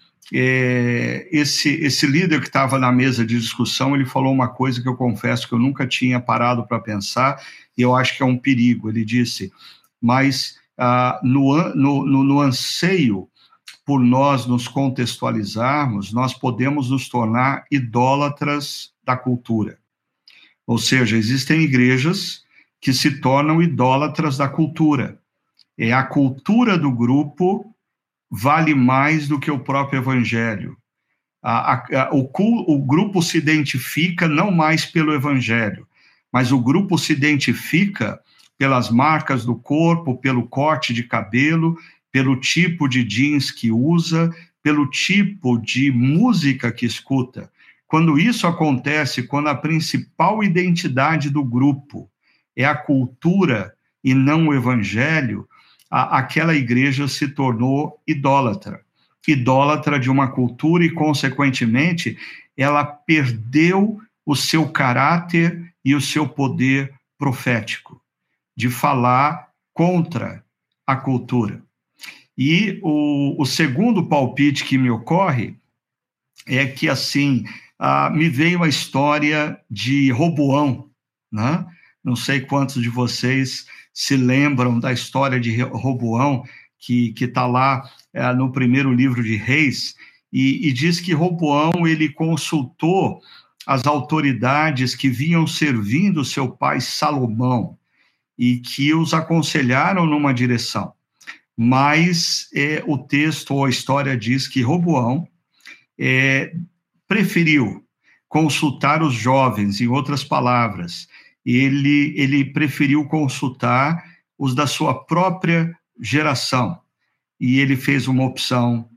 esse, esse líder que estava na mesa de discussão, ele falou uma coisa que eu confesso que eu nunca tinha parado para pensar, e eu acho que é um perigo. Ele disse, mas ah, no, no, no, no anseio por nós nos contextualizarmos, nós podemos nos tornar idólatras da cultura. Ou seja, existem igrejas que se tornam idólatras da cultura. É a cultura do grupo vale mais do que o próprio evangelho. A, a, a, o, o grupo se identifica não mais pelo evangelho, mas o grupo se identifica pelas marcas do corpo, pelo corte de cabelo, pelo tipo de jeans que usa, pelo tipo de música que escuta. Quando isso acontece, quando a principal identidade do grupo é a cultura e não o evangelho, a, aquela igreja se tornou idólatra. Idólatra de uma cultura e, consequentemente, ela perdeu o seu caráter e o seu poder profético de falar contra a cultura. E o, o segundo palpite que me ocorre é que, assim, ah, me veio a história de Roboão, né? Não sei quantos de vocês se lembram da história de Roboão, que está lá é, no primeiro livro de Reis, e, e diz que Roboão ele consultou as autoridades que vinham servindo seu pai Salomão e que os aconselharam numa direção. Mas é, o texto ou a história diz que Roboão é, preferiu consultar os jovens, em outras palavras, ele, ele preferiu consultar os da sua própria geração e ele fez uma opção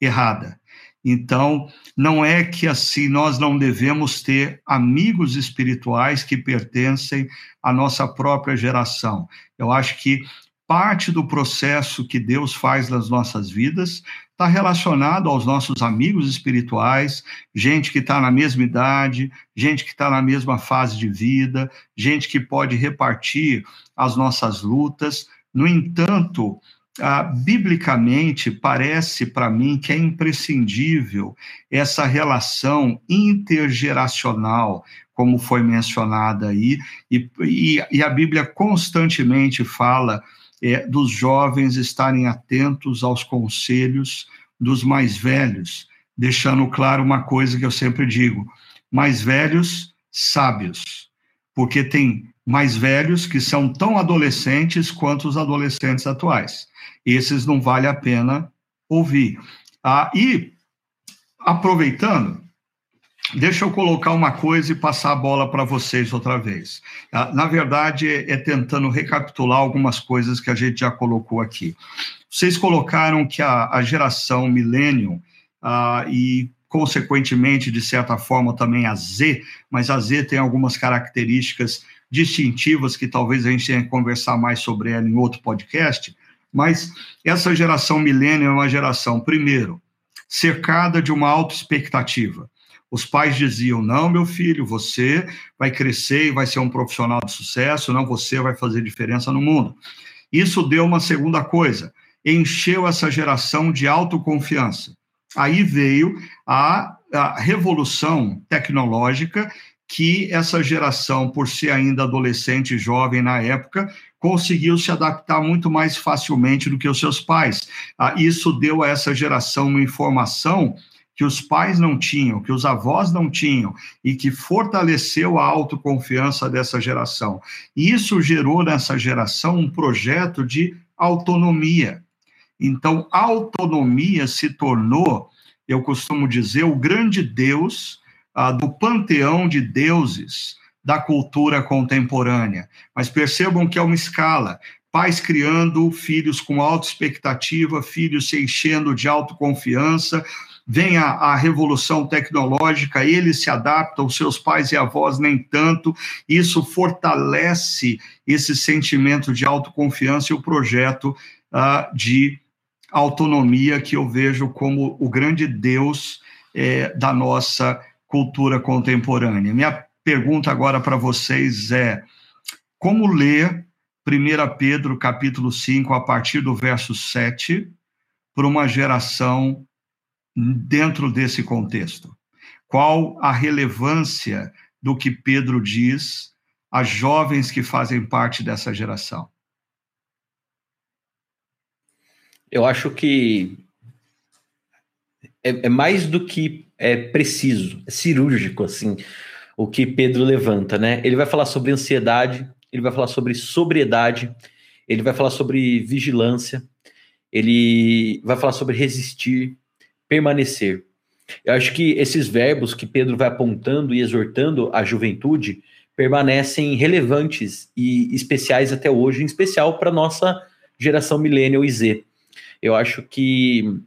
errada. Então, não é que assim nós não devemos ter amigos espirituais que pertencem à nossa própria geração. Eu acho que parte do processo que Deus faz nas nossas vidas está relacionado aos nossos amigos espirituais, gente que está na mesma idade, gente que está na mesma fase de vida, gente que pode repartir as nossas lutas. No entanto, ah, biblicamente, parece para mim que é imprescindível essa relação intergeracional, como foi mencionada aí, e, e, e a Bíblia constantemente fala é, dos jovens estarem atentos aos conselhos dos mais velhos, deixando claro uma coisa que eu sempre digo: mais velhos, sábios, porque tem mais velhos que são tão adolescentes quanto os adolescentes atuais. Esses não vale a pena ouvir. Ah, e, aproveitando, Deixa eu colocar uma coisa e passar a bola para vocês outra vez. Ah, na verdade, é, é tentando recapitular algumas coisas que a gente já colocou aqui. Vocês colocaram que a, a geração millennium ah, e, consequentemente, de certa forma, também a Z, mas a Z tem algumas características distintivas que talvez a gente tenha que conversar mais sobre ela em outro podcast. Mas essa geração millennium é uma geração, primeiro, cercada de uma alta expectativa os pais diziam: não, meu filho, você vai crescer e vai ser um profissional de sucesso, não, você vai fazer diferença no mundo. Isso deu uma segunda coisa, encheu essa geração de autoconfiança. Aí veio a, a revolução tecnológica que essa geração, por ser ainda adolescente e jovem na época, conseguiu se adaptar muito mais facilmente do que os seus pais. Ah, isso deu a essa geração uma informação que os pais não tinham, que os avós não tinham, e que fortaleceu a autoconfiança dessa geração. E isso gerou nessa geração um projeto de autonomia. Então, autonomia se tornou, eu costumo dizer, o grande Deus do panteão de deuses da cultura contemporânea. Mas percebam que é uma escala pais criando filhos com alta expectativa, filhos se enchendo de autoconfiança, vem a, a, revolução tecnológica, eles se adaptam, seus pais e avós nem tanto, isso fortalece esse sentimento de autoconfiança e o projeto uh, de autonomia que eu vejo como o grande Deus eh, da nossa cultura contemporânea. Minha pergunta agora para vocês é: como ler 1 Pedro capítulo 5, a partir do verso 7, para uma geração dentro desse contexto? Qual a relevância do que Pedro diz às jovens que fazem parte dessa geração? Eu acho que é, é mais do que é preciso, é cirúrgico, assim, o que Pedro levanta, né? Ele vai falar sobre ansiedade, ele vai falar sobre sobriedade, ele vai falar sobre vigilância, ele vai falar sobre resistir, permanecer. Eu acho que esses verbos que Pedro vai apontando e exortando a juventude permanecem relevantes e especiais até hoje, em especial para nossa geração millennial e Z. Eu acho que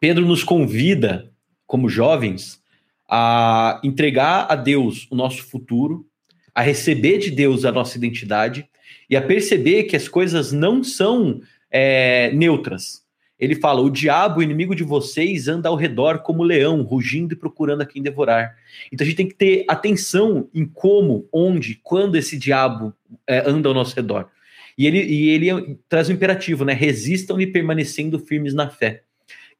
Pedro nos convida, como jovens, a entregar a Deus o nosso futuro, a receber de Deus a nossa identidade e a perceber que as coisas não são é, neutras. Ele fala: o diabo, o inimigo de vocês, anda ao redor como leão, rugindo e procurando a quem devorar. Então a gente tem que ter atenção em como, onde, quando esse diabo é, anda ao nosso redor. E ele, e ele traz um imperativo, né? Resistam e permanecendo firmes na fé.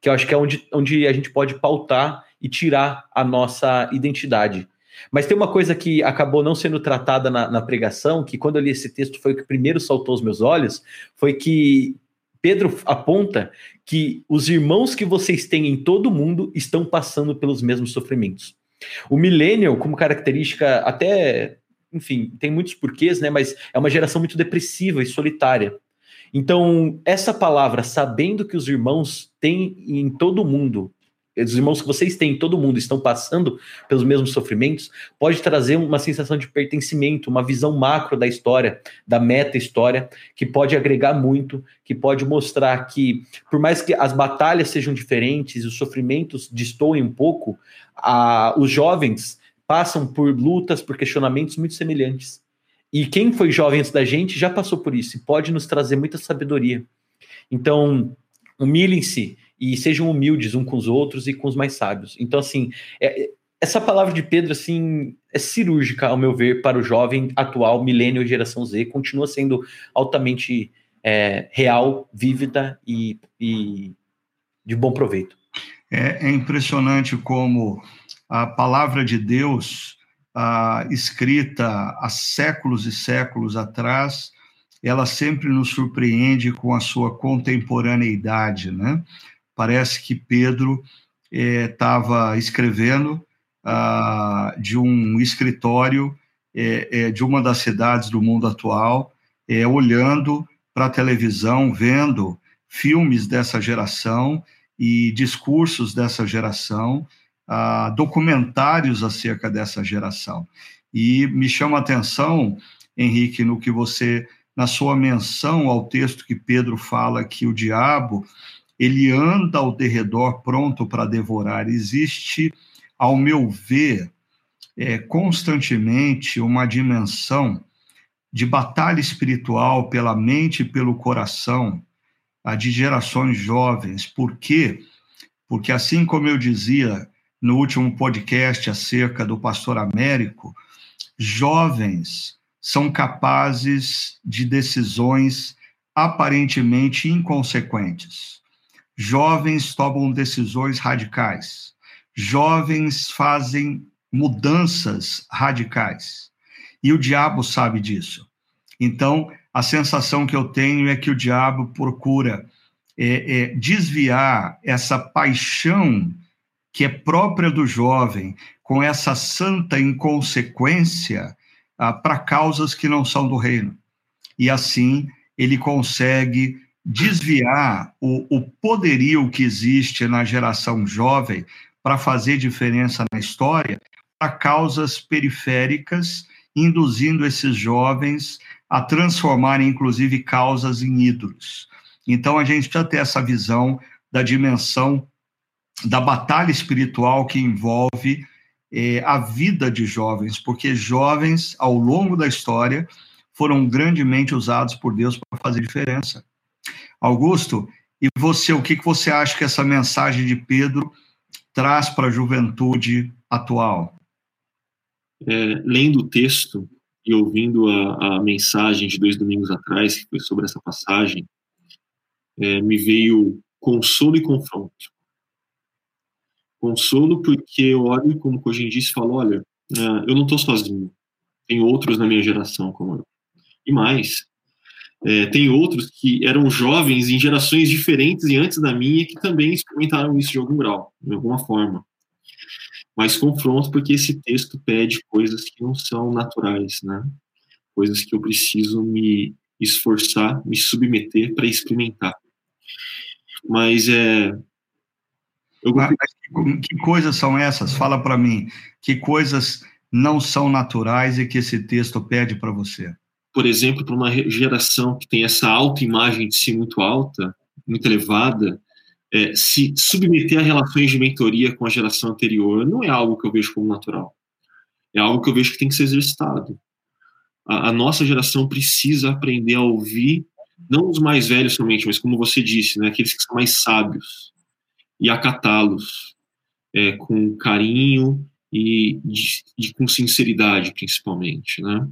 Que eu acho que é onde, onde a gente pode pautar e tirar a nossa identidade. Mas tem uma coisa que acabou não sendo tratada na, na, pregação, que quando eu li esse texto foi o que primeiro saltou aos meus olhos, foi que Pedro aponta que os irmãos que vocês têm em todo o mundo estão passando pelos mesmos sofrimentos. O millennial, como característica, até, enfim, tem muitos porquês, né? Mas é uma geração muito depressiva e solitária. Então, essa palavra, sabendo que os irmãos têm em todo mundo os irmãos que vocês têm, todo mundo estão passando pelos mesmos sofrimentos, pode trazer uma sensação de pertencimento, uma visão macro da história, da meta-história, que pode agregar muito, que pode mostrar que, por mais que as batalhas sejam diferentes, os sofrimentos destoem um pouco, a, os jovens passam por lutas, por questionamentos muito semelhantes. E quem foi jovem antes da gente já passou por isso e pode nos trazer muita sabedoria. Então, humilhem-se e sejam humildes uns com os outros e com os mais sábios. Então, assim, é, essa palavra de Pedro, assim, é cirúrgica, ao meu ver, para o jovem atual, milênio geração Z, continua sendo altamente é, real, vívida e, e, de bom proveito. É, é, impressionante como a palavra de Deus, a, escrita há séculos e séculos atrás, ela sempre nos surpreende com a sua contemporaneidade, né? Parece que Pedro estava é, escrevendo ah, de um escritório é, é, de uma das cidades do mundo atual, é, olhando para a televisão, vendo filmes dessa geração e discursos dessa geração, ah, documentários acerca dessa geração. E me chama a atenção, Henrique, no que você, na sua menção ao texto que Pedro fala que o diabo ele anda ao derredor pronto para devorar. Existe, ao meu ver, é, constantemente uma dimensão de batalha espiritual pela mente e pelo coração a de gerações jovens. Por quê? Porque, assim como eu dizia no último podcast acerca do pastor Américo, jovens são capazes de decisões aparentemente inconsequentes. Jovens tomam decisões radicais. Jovens fazem mudanças radicais. E o diabo sabe disso. Então, a sensação que eu tenho é que o diabo procura é, é, desviar essa paixão que é própria do jovem, com essa santa inconsequência, ah, para causas que não são do reino. E assim ele consegue desviar o, o poderio que existe na geração jovem para fazer diferença na história para causas periféricas, induzindo esses jovens a transformarem, inclusive, causas em ídolos. Então, a gente precisa ter essa visão da dimensão da batalha espiritual que envolve eh, a vida de jovens, porque jovens, ao longo da história, foram grandemente usados por Deus para fazer diferença. Augusto, e você, o que, que você acha que essa mensagem de Pedro traz para a juventude atual? É, lendo o texto e ouvindo a, a, mensagem de dois domingos atrás, que foi sobre essa passagem, é, me veio consolo e confronto. Consolo porque eu olho, como o Cogin disse, falo, olha, é, eu não estou sozinho, tem outros na minha geração como eu. E mais, é, tem outros que eram jovens em gerações diferentes e antes da minha que também experimentaram isso de algum grau, de alguma forma. Mas confronto porque esse texto pede coisas que não são naturais, né? Coisas que eu preciso me esforçar, me submeter para experimentar. Mas é. Mas, que coisas são essas? Fala para mim. Que coisas não são naturais e que esse texto pede para você? Por exemplo, para uma geração que tem essa autoimagem de si muito alta, muito elevada, é, se submeter a relações de mentoria com a geração anterior não é algo que eu vejo como natural. É algo que eu vejo que tem que ser exercitado. A, a nossa geração precisa aprender a ouvir, não os mais velhos somente, mas como você disse, né, aqueles que são mais sábios, e acatá-los é, com carinho e de, de, com sinceridade, principalmente. Né?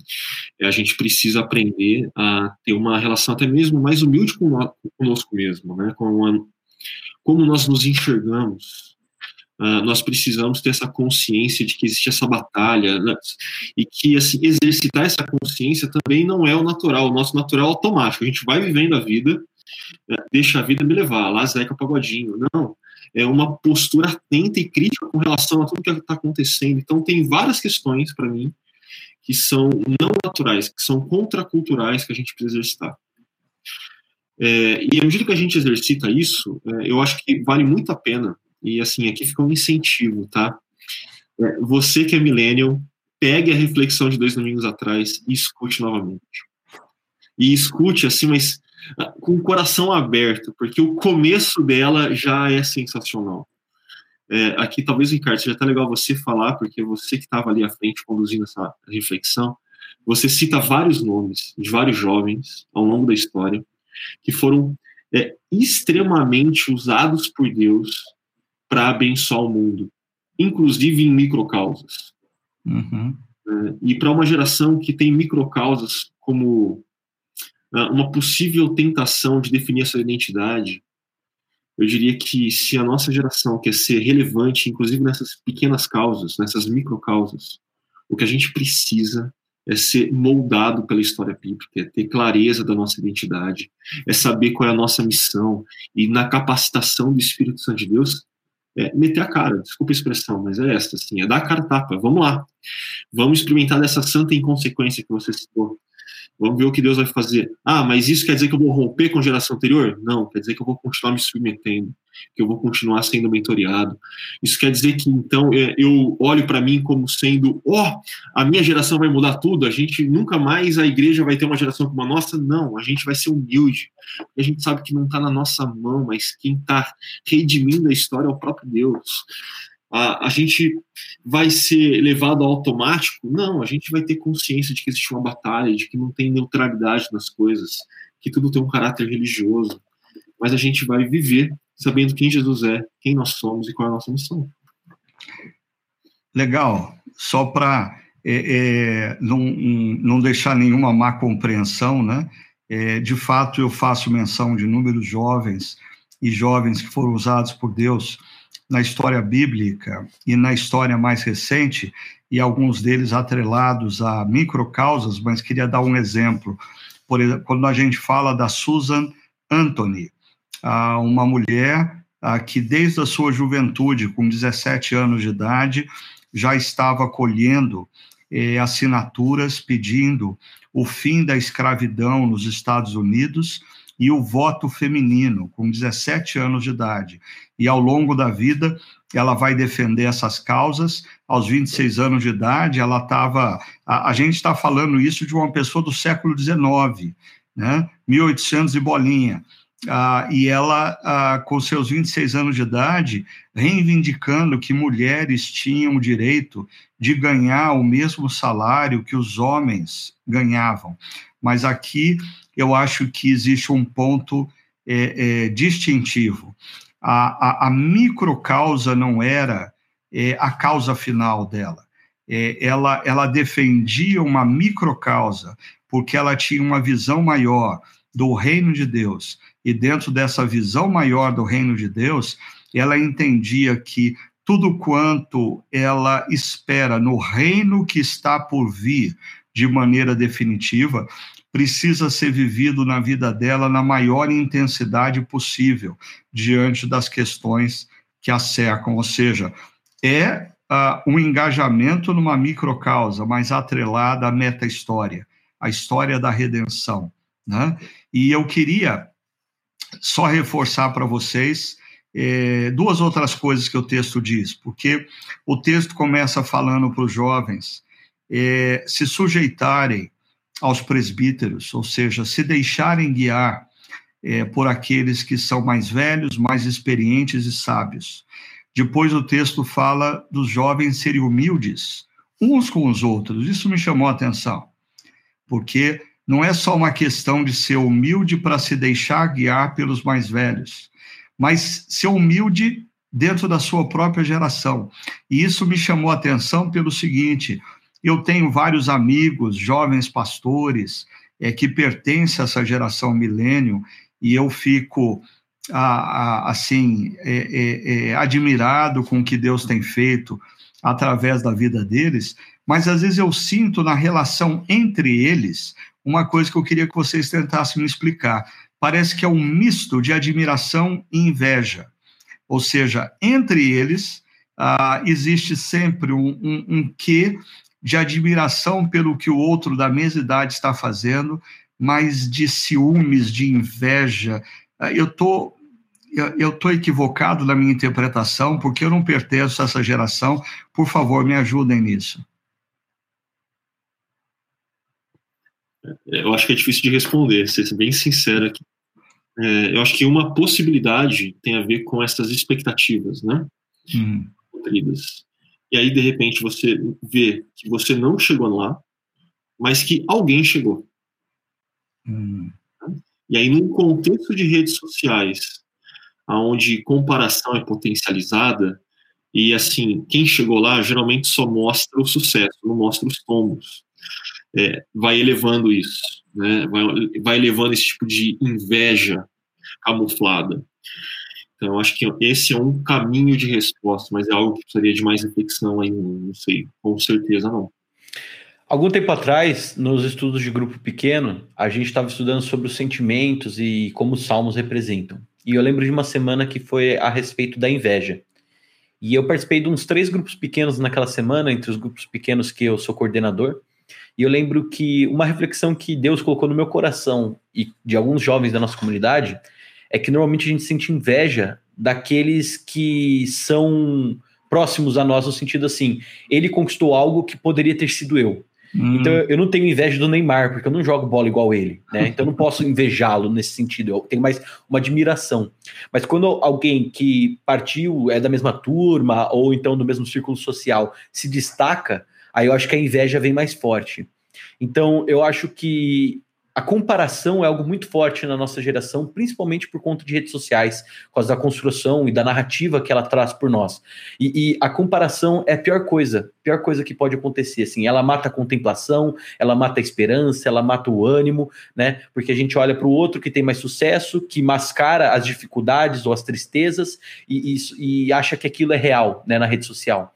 É, a gente precisa aprender a ter uma relação até mesmo mais humilde com conosco mesmo, né? com uma, como nós nos enxergamos. Uh, nós precisamos ter essa consciência de que existe essa batalha né? e que assim, exercitar essa consciência também não é o natural, o nosso natural é automático. A gente vai vivendo a vida, né? deixa a vida me levar, lá Zeca Pagodinho. Não, é uma postura atenta e crítica com relação a tudo que está acontecendo. Então, tem várias questões para mim que são não naturais, que são contraculturais que a gente precisa exercitar. É, e à medida que a gente exercita isso, é, eu acho que vale muito a pena. E assim, aqui fica um incentivo, tá? É, você que é millennial, pegue a reflexão de dois domingos atrás e escute novamente. E escute assim, mas com o coração aberto, porque o começo dela já é sensacional. É, aqui, talvez, Ricardo, seja até legal você falar, porque você que estava ali à frente conduzindo essa reflexão, você cita vários nomes de vários jovens ao longo da história que foram é, extremamente usados por Deus para abençoar o mundo, inclusive em microcausas. Uhum. É, e para uma geração que tem microcausas como uma possível tentação de definir a sua identidade, eu diria que se a nossa geração quer ser relevante, inclusive nessas pequenas causas, nessas microcausas, o que a gente precisa é ser moldado pela história bíblica, é ter clareza da nossa identidade, é saber qual é a nossa missão e na capacitação do Espírito Santo de Deus, é meter a cara, desculpa a expressão, mas é essa, assim, é dar a cara tapa, vamos lá, vamos experimentar dessa santa inconsequência que você citou, Vamos ver o que Deus vai fazer. Ah, mas isso quer dizer que eu vou romper com a geração anterior? Não, quer dizer que eu vou continuar me submetendo, que eu vou continuar sendo mentoreado. Isso quer dizer que então é, eu olho para mim como sendo, ó, oh, a minha geração vai mudar tudo, a gente nunca mais a igreja vai ter uma geração como a nossa. Não, a gente vai ser humilde. A gente sabe que não está na nossa mão, mas quem está redimindo a história é o próprio Deus a, a gente vai ser levado ao automático? Não, a gente vai ter consciência de que existe uma batalha, de que não tem neutralidade nas coisas, que tudo tem um caráter religioso. Mas a gente vai viver sabendo quem Jesus é, quem nós somos e qual é a nossa missão. Legal. Só para é, é, não, não deixar nenhuma má compreensão, né? É, de fato, eu faço menção de números jovens e jovens que foram usados por Deus na história bíblica e na história mais recente, e alguns deles atrelados a microcausas, mas queria dar um exemplo. Por exemplo, quando a gente fala da Susan Anthony, uma mulher que desde a sua juventude, com 17 anos de idade, já estava colhendo eh, assinaturas pedindo o fim da escravidão nos Estados Unidos e o voto feminino, com 17 anos de idade. E ao longo da vida, ela vai defender essas causas. Aos 26 anos de idade, ela estava. A, a, gente está falando isso de uma pessoa do século XIX, né? 1800 e bolinha. Ah, e ela, ah, com seus 26 anos de idade, reivindicando que mulheres tinham o direito de ganhar o mesmo salário que os homens ganhavam. Mas aqui eu acho que existe um ponto é, é, distintivo. A, a, a microcausa não era é, a causa final dela. É, ela, ela defendia uma microcausa, porque ela tinha uma visão maior do reino de Deus. E dentro dessa visão maior do reino de Deus, ela entendia que tudo quanto ela espera no reino que está por vir de maneira definitiva, precisa ser vivido na vida dela na maior intensidade possível, diante das questões que a cercam. Ou seja, é uh, um engajamento numa microcausa, mas atrelada à meta-história, a história da redenção, Né? E eu queria só reforçar para vocês é, duas outras coisas que o texto diz, porque o texto começa falando para os jovens é, se sujeitarem aos presbíteros, ou seja, se deixarem guiar é, por aqueles que são mais velhos, mais experientes e sábios. Depois o texto fala dos jovens serem humildes uns com os outros. Isso me chamou a atenção, porque não é só uma questão de ser humilde para se deixar guiar pelos mais velhos, mas ser humilde dentro da sua própria geração. E isso me chamou a atenção pelo seguinte: eu tenho vários amigos, jovens pastores, é, que pertencem a essa geração milênio, e eu fico assim é, é, é, admirado com o que Deus tem feito através da vida deles, mas às vezes eu sinto na relação entre eles uma coisa que eu queria que vocês tentassem me explicar. Parece que é um misto de admiração e inveja. Ou seja, entre eles ah, existe sempre um, um, um de admiração pelo que o outro da mesma idade está fazendo, mas de ciúmes, de inveja. Ah, eu estou eu estou equivocado na minha interpretação, porque eu não pertenço a essa geração. Por favor, me ajudem nisso. Eu acho que é difícil de responder, ser bem sincero aqui. É, eu acho que uma possibilidade tem a ver com essas expectativas, né? Hum. E aí, de repente, você vê que você não chegou lá, mas que alguém chegou. Hum. E aí, num contexto de redes sociais, onde comparação é potencializada, e assim, quem chegou lá geralmente só mostra o sucesso, não mostra os tombos é, vai elevando isso, né? vai, vai elevando esse tipo de inveja camuflada. Então, acho que esse é um caminho de resposta, mas é algo que precisaria de mais reflexão aí, não sei, com certeza não. Algum tempo atrás, nos estudos de grupo pequeno, a gente estava estudando sobre os sentimentos e como os salmos representam. E eu lembro de uma semana que foi a respeito da inveja. E eu participei de uns três grupos pequenos naquela semana, entre os grupos pequenos que eu sou coordenador. E eu lembro que uma reflexão que Deus colocou no meu coração e de alguns jovens da nossa comunidade é que normalmente a gente sente inveja daqueles que são próximos a nós no sentido assim, ele conquistou algo que poderia ter sido eu. Hum. Então eu não tenho inveja do Neymar, porque eu não jogo bola igual ele, né? Então eu não posso invejá-lo nesse sentido. Eu tenho mais uma admiração. Mas quando alguém que partiu é da mesma turma ou então do mesmo círculo social se destaca, aí eu acho que a inveja vem mais forte. Então, eu acho que a comparação é algo muito forte na nossa geração, principalmente por conta de redes sociais, por causa da construção e da narrativa que ela traz por nós. E, e, a comparação é a pior coisa, pior coisa que pode acontecer. Assim, ela mata a contemplação, ela mata a esperança, ela mata o ânimo, né? Porque a gente olha para o outro que tem mais sucesso, que mascara as dificuldades ou as tristezas e, e, e acha que aquilo é real, né? Na rede social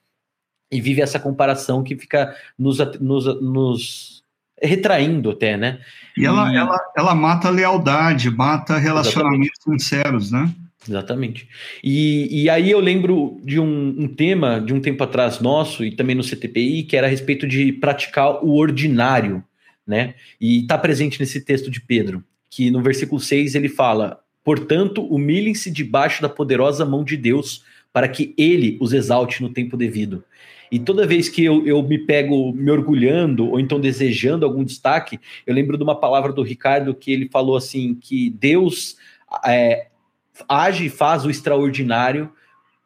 e vive essa comparação que fica nos, nos, nos retraindo até, né? E ela, e... ela, ela mata a lealdade, mata relacionamentos Exatamente. sinceros, né? Exatamente. E, e aí eu lembro de um, um, tema de um tempo atrás nosso, e também no CTPI, que era a respeito de praticar o ordinário, né? E está presente nesse texto de Pedro, que no versículo 6 ele fala: Portanto, humilhem-se debaixo da poderosa mão de Deus, para que ele os exalte no tempo devido. E toda vez que eu, eu me pego me orgulhando ou então desejando algum destaque, eu lembro de uma palavra do Ricardo que ele falou assim: que Deus é, age e faz o extraordinário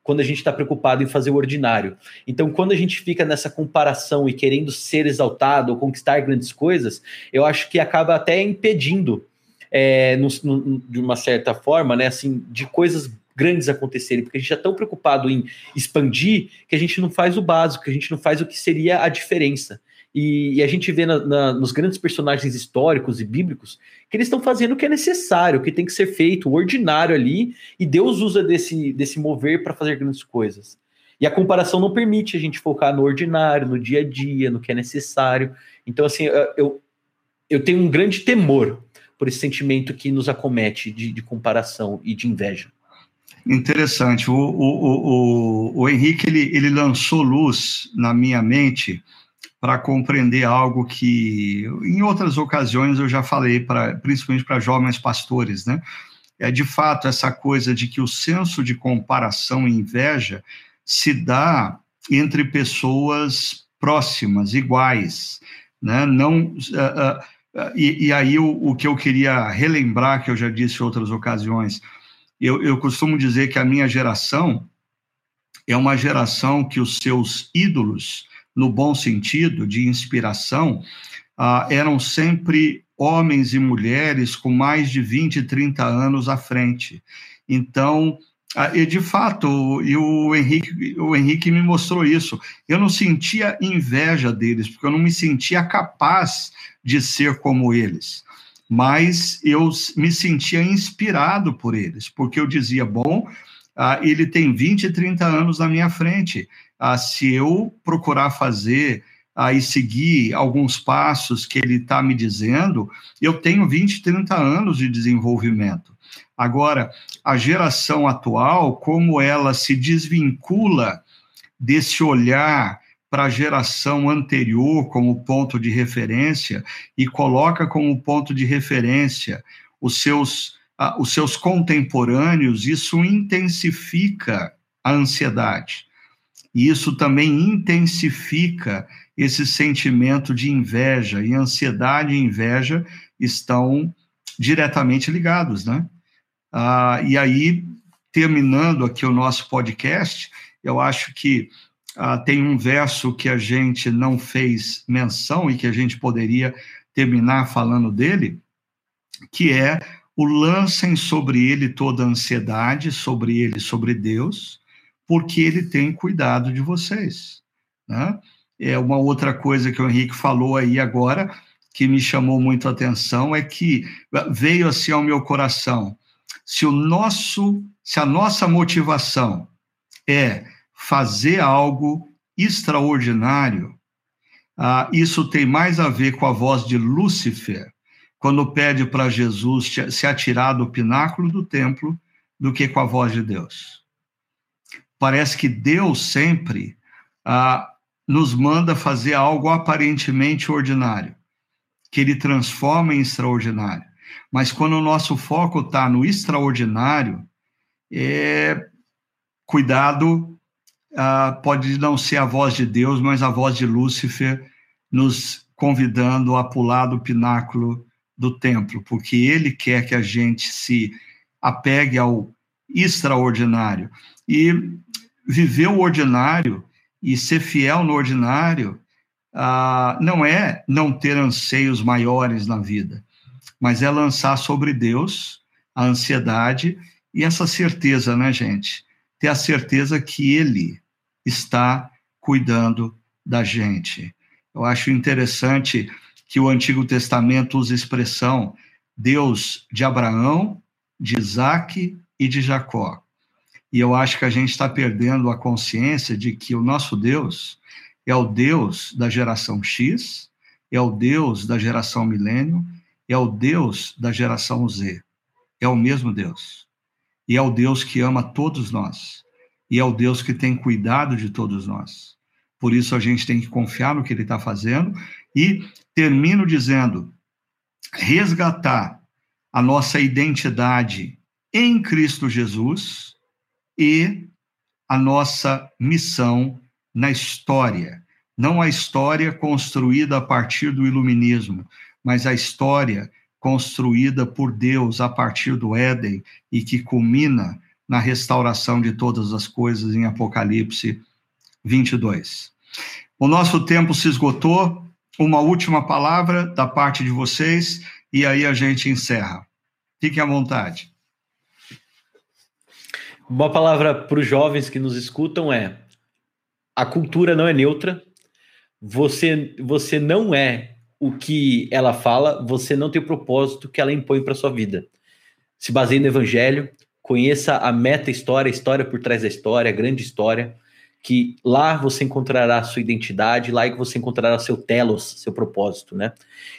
quando a gente está preocupado em fazer o ordinário. Então, quando a gente fica nessa comparação e querendo ser exaltado ou conquistar grandes coisas, eu acho que acaba até impedindo, é, no, no, de uma certa forma, né, assim, de coisas grandes acontecerem, porque a gente é tão preocupado em expandir que a gente não faz o básico, que a gente não faz o que seria a diferença. E, e a gente vê na, na, nos grandes personagens históricos e bíblicos que eles estão fazendo o que é necessário, o que tem que ser feito, o ordinário ali, e Deus usa desse, desse mover para fazer grandes coisas. E a comparação não permite a gente focar no ordinário, no dia a dia, no que é necessário. Então, assim, eu, eu tenho um grande temor por esse sentimento que nos acomete de, de comparação e de inveja. Interessante. O, o, o, o Henrique ele, ele lançou luz na minha mente para compreender algo que, em outras ocasiões, eu já falei, pra, principalmente para jovens pastores, né? É de fato essa coisa de que o senso de comparação e inveja se dá entre pessoas próximas, iguais, né? Não, uh, uh, uh, e, e, aí o, o, que eu queria relembrar, que eu já disse em outras ocasiões, eu, eu costumo dizer que a minha geração é uma geração que os seus ídolos no bom sentido, de inspiração, ah, eram sempre homens e mulheres com mais de 20, 30 anos à frente. Então, ah, e de fato, e o Henrique, o Henrique me mostrou isso. Eu não sentia inveja deles, porque eu não me sentia capaz de ser como eles. Mas eu me sentia inspirado por eles, porque eu dizia: bom, ah, ele tem 20, 30 anos na minha frente ah, se eu procurar fazer ah, e seguir alguns passos que ele está me dizendo, eu tenho 20, 30 anos de desenvolvimento. Agora, a geração atual, como ela se desvincula desse olhar para a geração anterior como ponto de referência e coloca como ponto de referência os seus, ah, os seus contemporâneos, isso intensifica a ansiedade. E isso também intensifica esse sentimento de inveja, e ansiedade e inveja estão diretamente ligados, né? Ah, e aí, terminando aqui o nosso podcast, eu acho que ah, tem um verso que a gente não fez menção e que a gente poderia terminar falando dele, que é o lancem sobre ele toda a ansiedade, sobre ele, sobre Deus, porque ele tem cuidado de vocês. Né? É uma outra coisa que o Henrique falou aí agora, que me chamou muito a atenção, é que veio assim ao meu coração, se o nosso, se a nossa motivação é fazer algo extraordinário, ah, isso tem mais a ver com a voz de Lúcifer, quando pede para Jesus se atirar do pináculo do templo, do que com a voz de Deus parece que Deus sempre ah, nos manda fazer algo aparentemente ordinário, que ele transforma em extraordinário. Mas quando o nosso foco está no extraordinário, é, cuidado, ah, pode não ser a voz de Deus, mas a voz de Lúcifer nos convidando a pular do pináculo do templo, porque ele quer que a gente se apegue ao extraordinário. E viver o ordinário e ser fiel no ordinário ah, não é não ter anseios maiores na vida, mas é lançar sobre Deus a ansiedade e essa certeza, né, gente? Ter a certeza que Ele está cuidando da gente. Eu acho interessante que o Antigo Testamento usa a expressão Deus de Abraão, de Isaac e de Jacó. E eu acho que a gente está perdendo a consciência de que o nosso Deus é o Deus da geração X, é o Deus da geração milênio, é o Deus da geração Z. É o mesmo Deus. E é o Deus que ama todos nós. E é o Deus que tem cuidado de todos nós. Por isso a gente tem que confiar no que ele está fazendo. E termino dizendo: resgatar a nossa identidade em Cristo Jesus e a nossa missão na história. Não a história construída a partir do iluminismo, mas a história construída por Deus a partir do Éden e que culmina na restauração de todas as coisas em Apocalipse 22. O nosso tempo se esgotou. Uma última palavra da parte de vocês e aí a gente encerra. Fiquem à vontade. Uma palavra para os jovens que nos escutam é: a cultura não é neutra. Você, você não é o que ela fala, você não tem o propósito que ela impõe para sua vida. Se baseie no evangelho, conheça a meta história, a história por trás da história, a grande história, que lá você encontrará a sua identidade, lá é que você encontrará seu telos, seu propósito, né?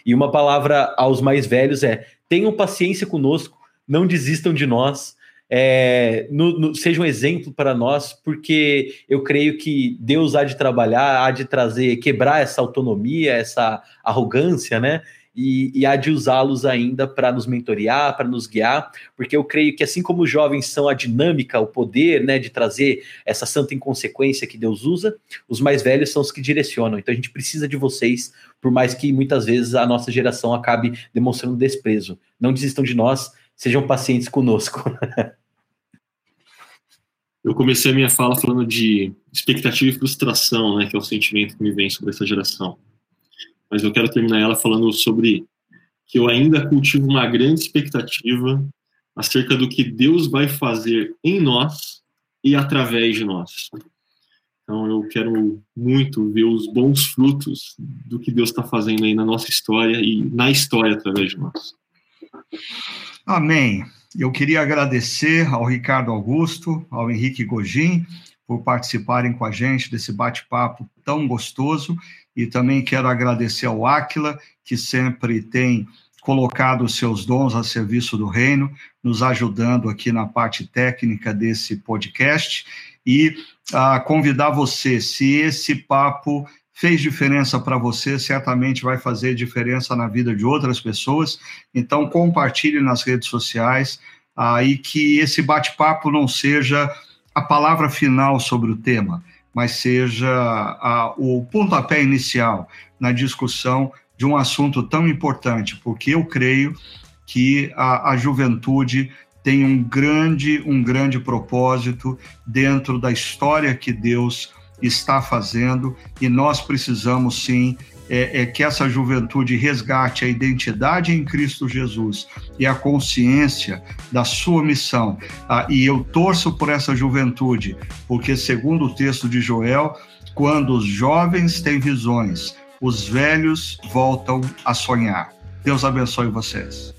E uma palavra aos mais velhos é: tenham paciência conosco, não desistam de nós, é, no, no, seja um exemplo para nós, porque eu creio que Deus há de trabalhar, há de trazer, quebrar essa autonomia, essa arrogância, né? E, e há de usá-los ainda para nos mentorear, para nos guiar, porque eu creio que assim como os jovens são a dinâmica, o poder, né, de trazer essa santa inconsequência que Deus usa, os mais velhos são os que direcionam. Então a gente precisa de vocês, por mais que muitas vezes a nossa geração acabe demonstrando desprezo. Não desistam de nós, sejam pacientes conosco. Eu comecei a minha fala falando de expectativa e frustração, né, que é o sentimento que me vem sobre essa geração. Mas eu quero terminar ela falando sobre que eu ainda cultivo uma grande expectativa acerca do que Deus vai fazer em nós e através de nós. Então eu quero muito ver os bons frutos do que Deus está fazendo aí na nossa história e na história através de nós. Amém. Eu queria agradecer ao Ricardo Augusto, ao Henrique Gogin, por participarem com a gente desse bate-papo tão gostoso, e também quero agradecer ao Áquila, que sempre tem colocado os seus dons a serviço do reino, nos ajudando aqui na parte técnica desse podcast, e uh, convidar você, se esse papo fez diferença para você, certamente vai fazer diferença na vida de outras pessoas. Então, compartilhe nas redes sociais ah, e que esse bate-papo não seja a palavra final sobre o tema, mas seja ah, o pontapé inicial na discussão de um assunto tão importante, porque eu creio que a, a juventude tem um grande, um grande propósito dentro da história que Deus está fazendo e nós precisamos sim é, é, que essa juventude resgate a identidade em Cristo Jesus e a consciência da sua missão. Ah, e eu torço por essa juventude, porque, segundo o texto de Joel, quando os jovens têm visões, os velhos voltam a sonhar. Deus abençoe vocês.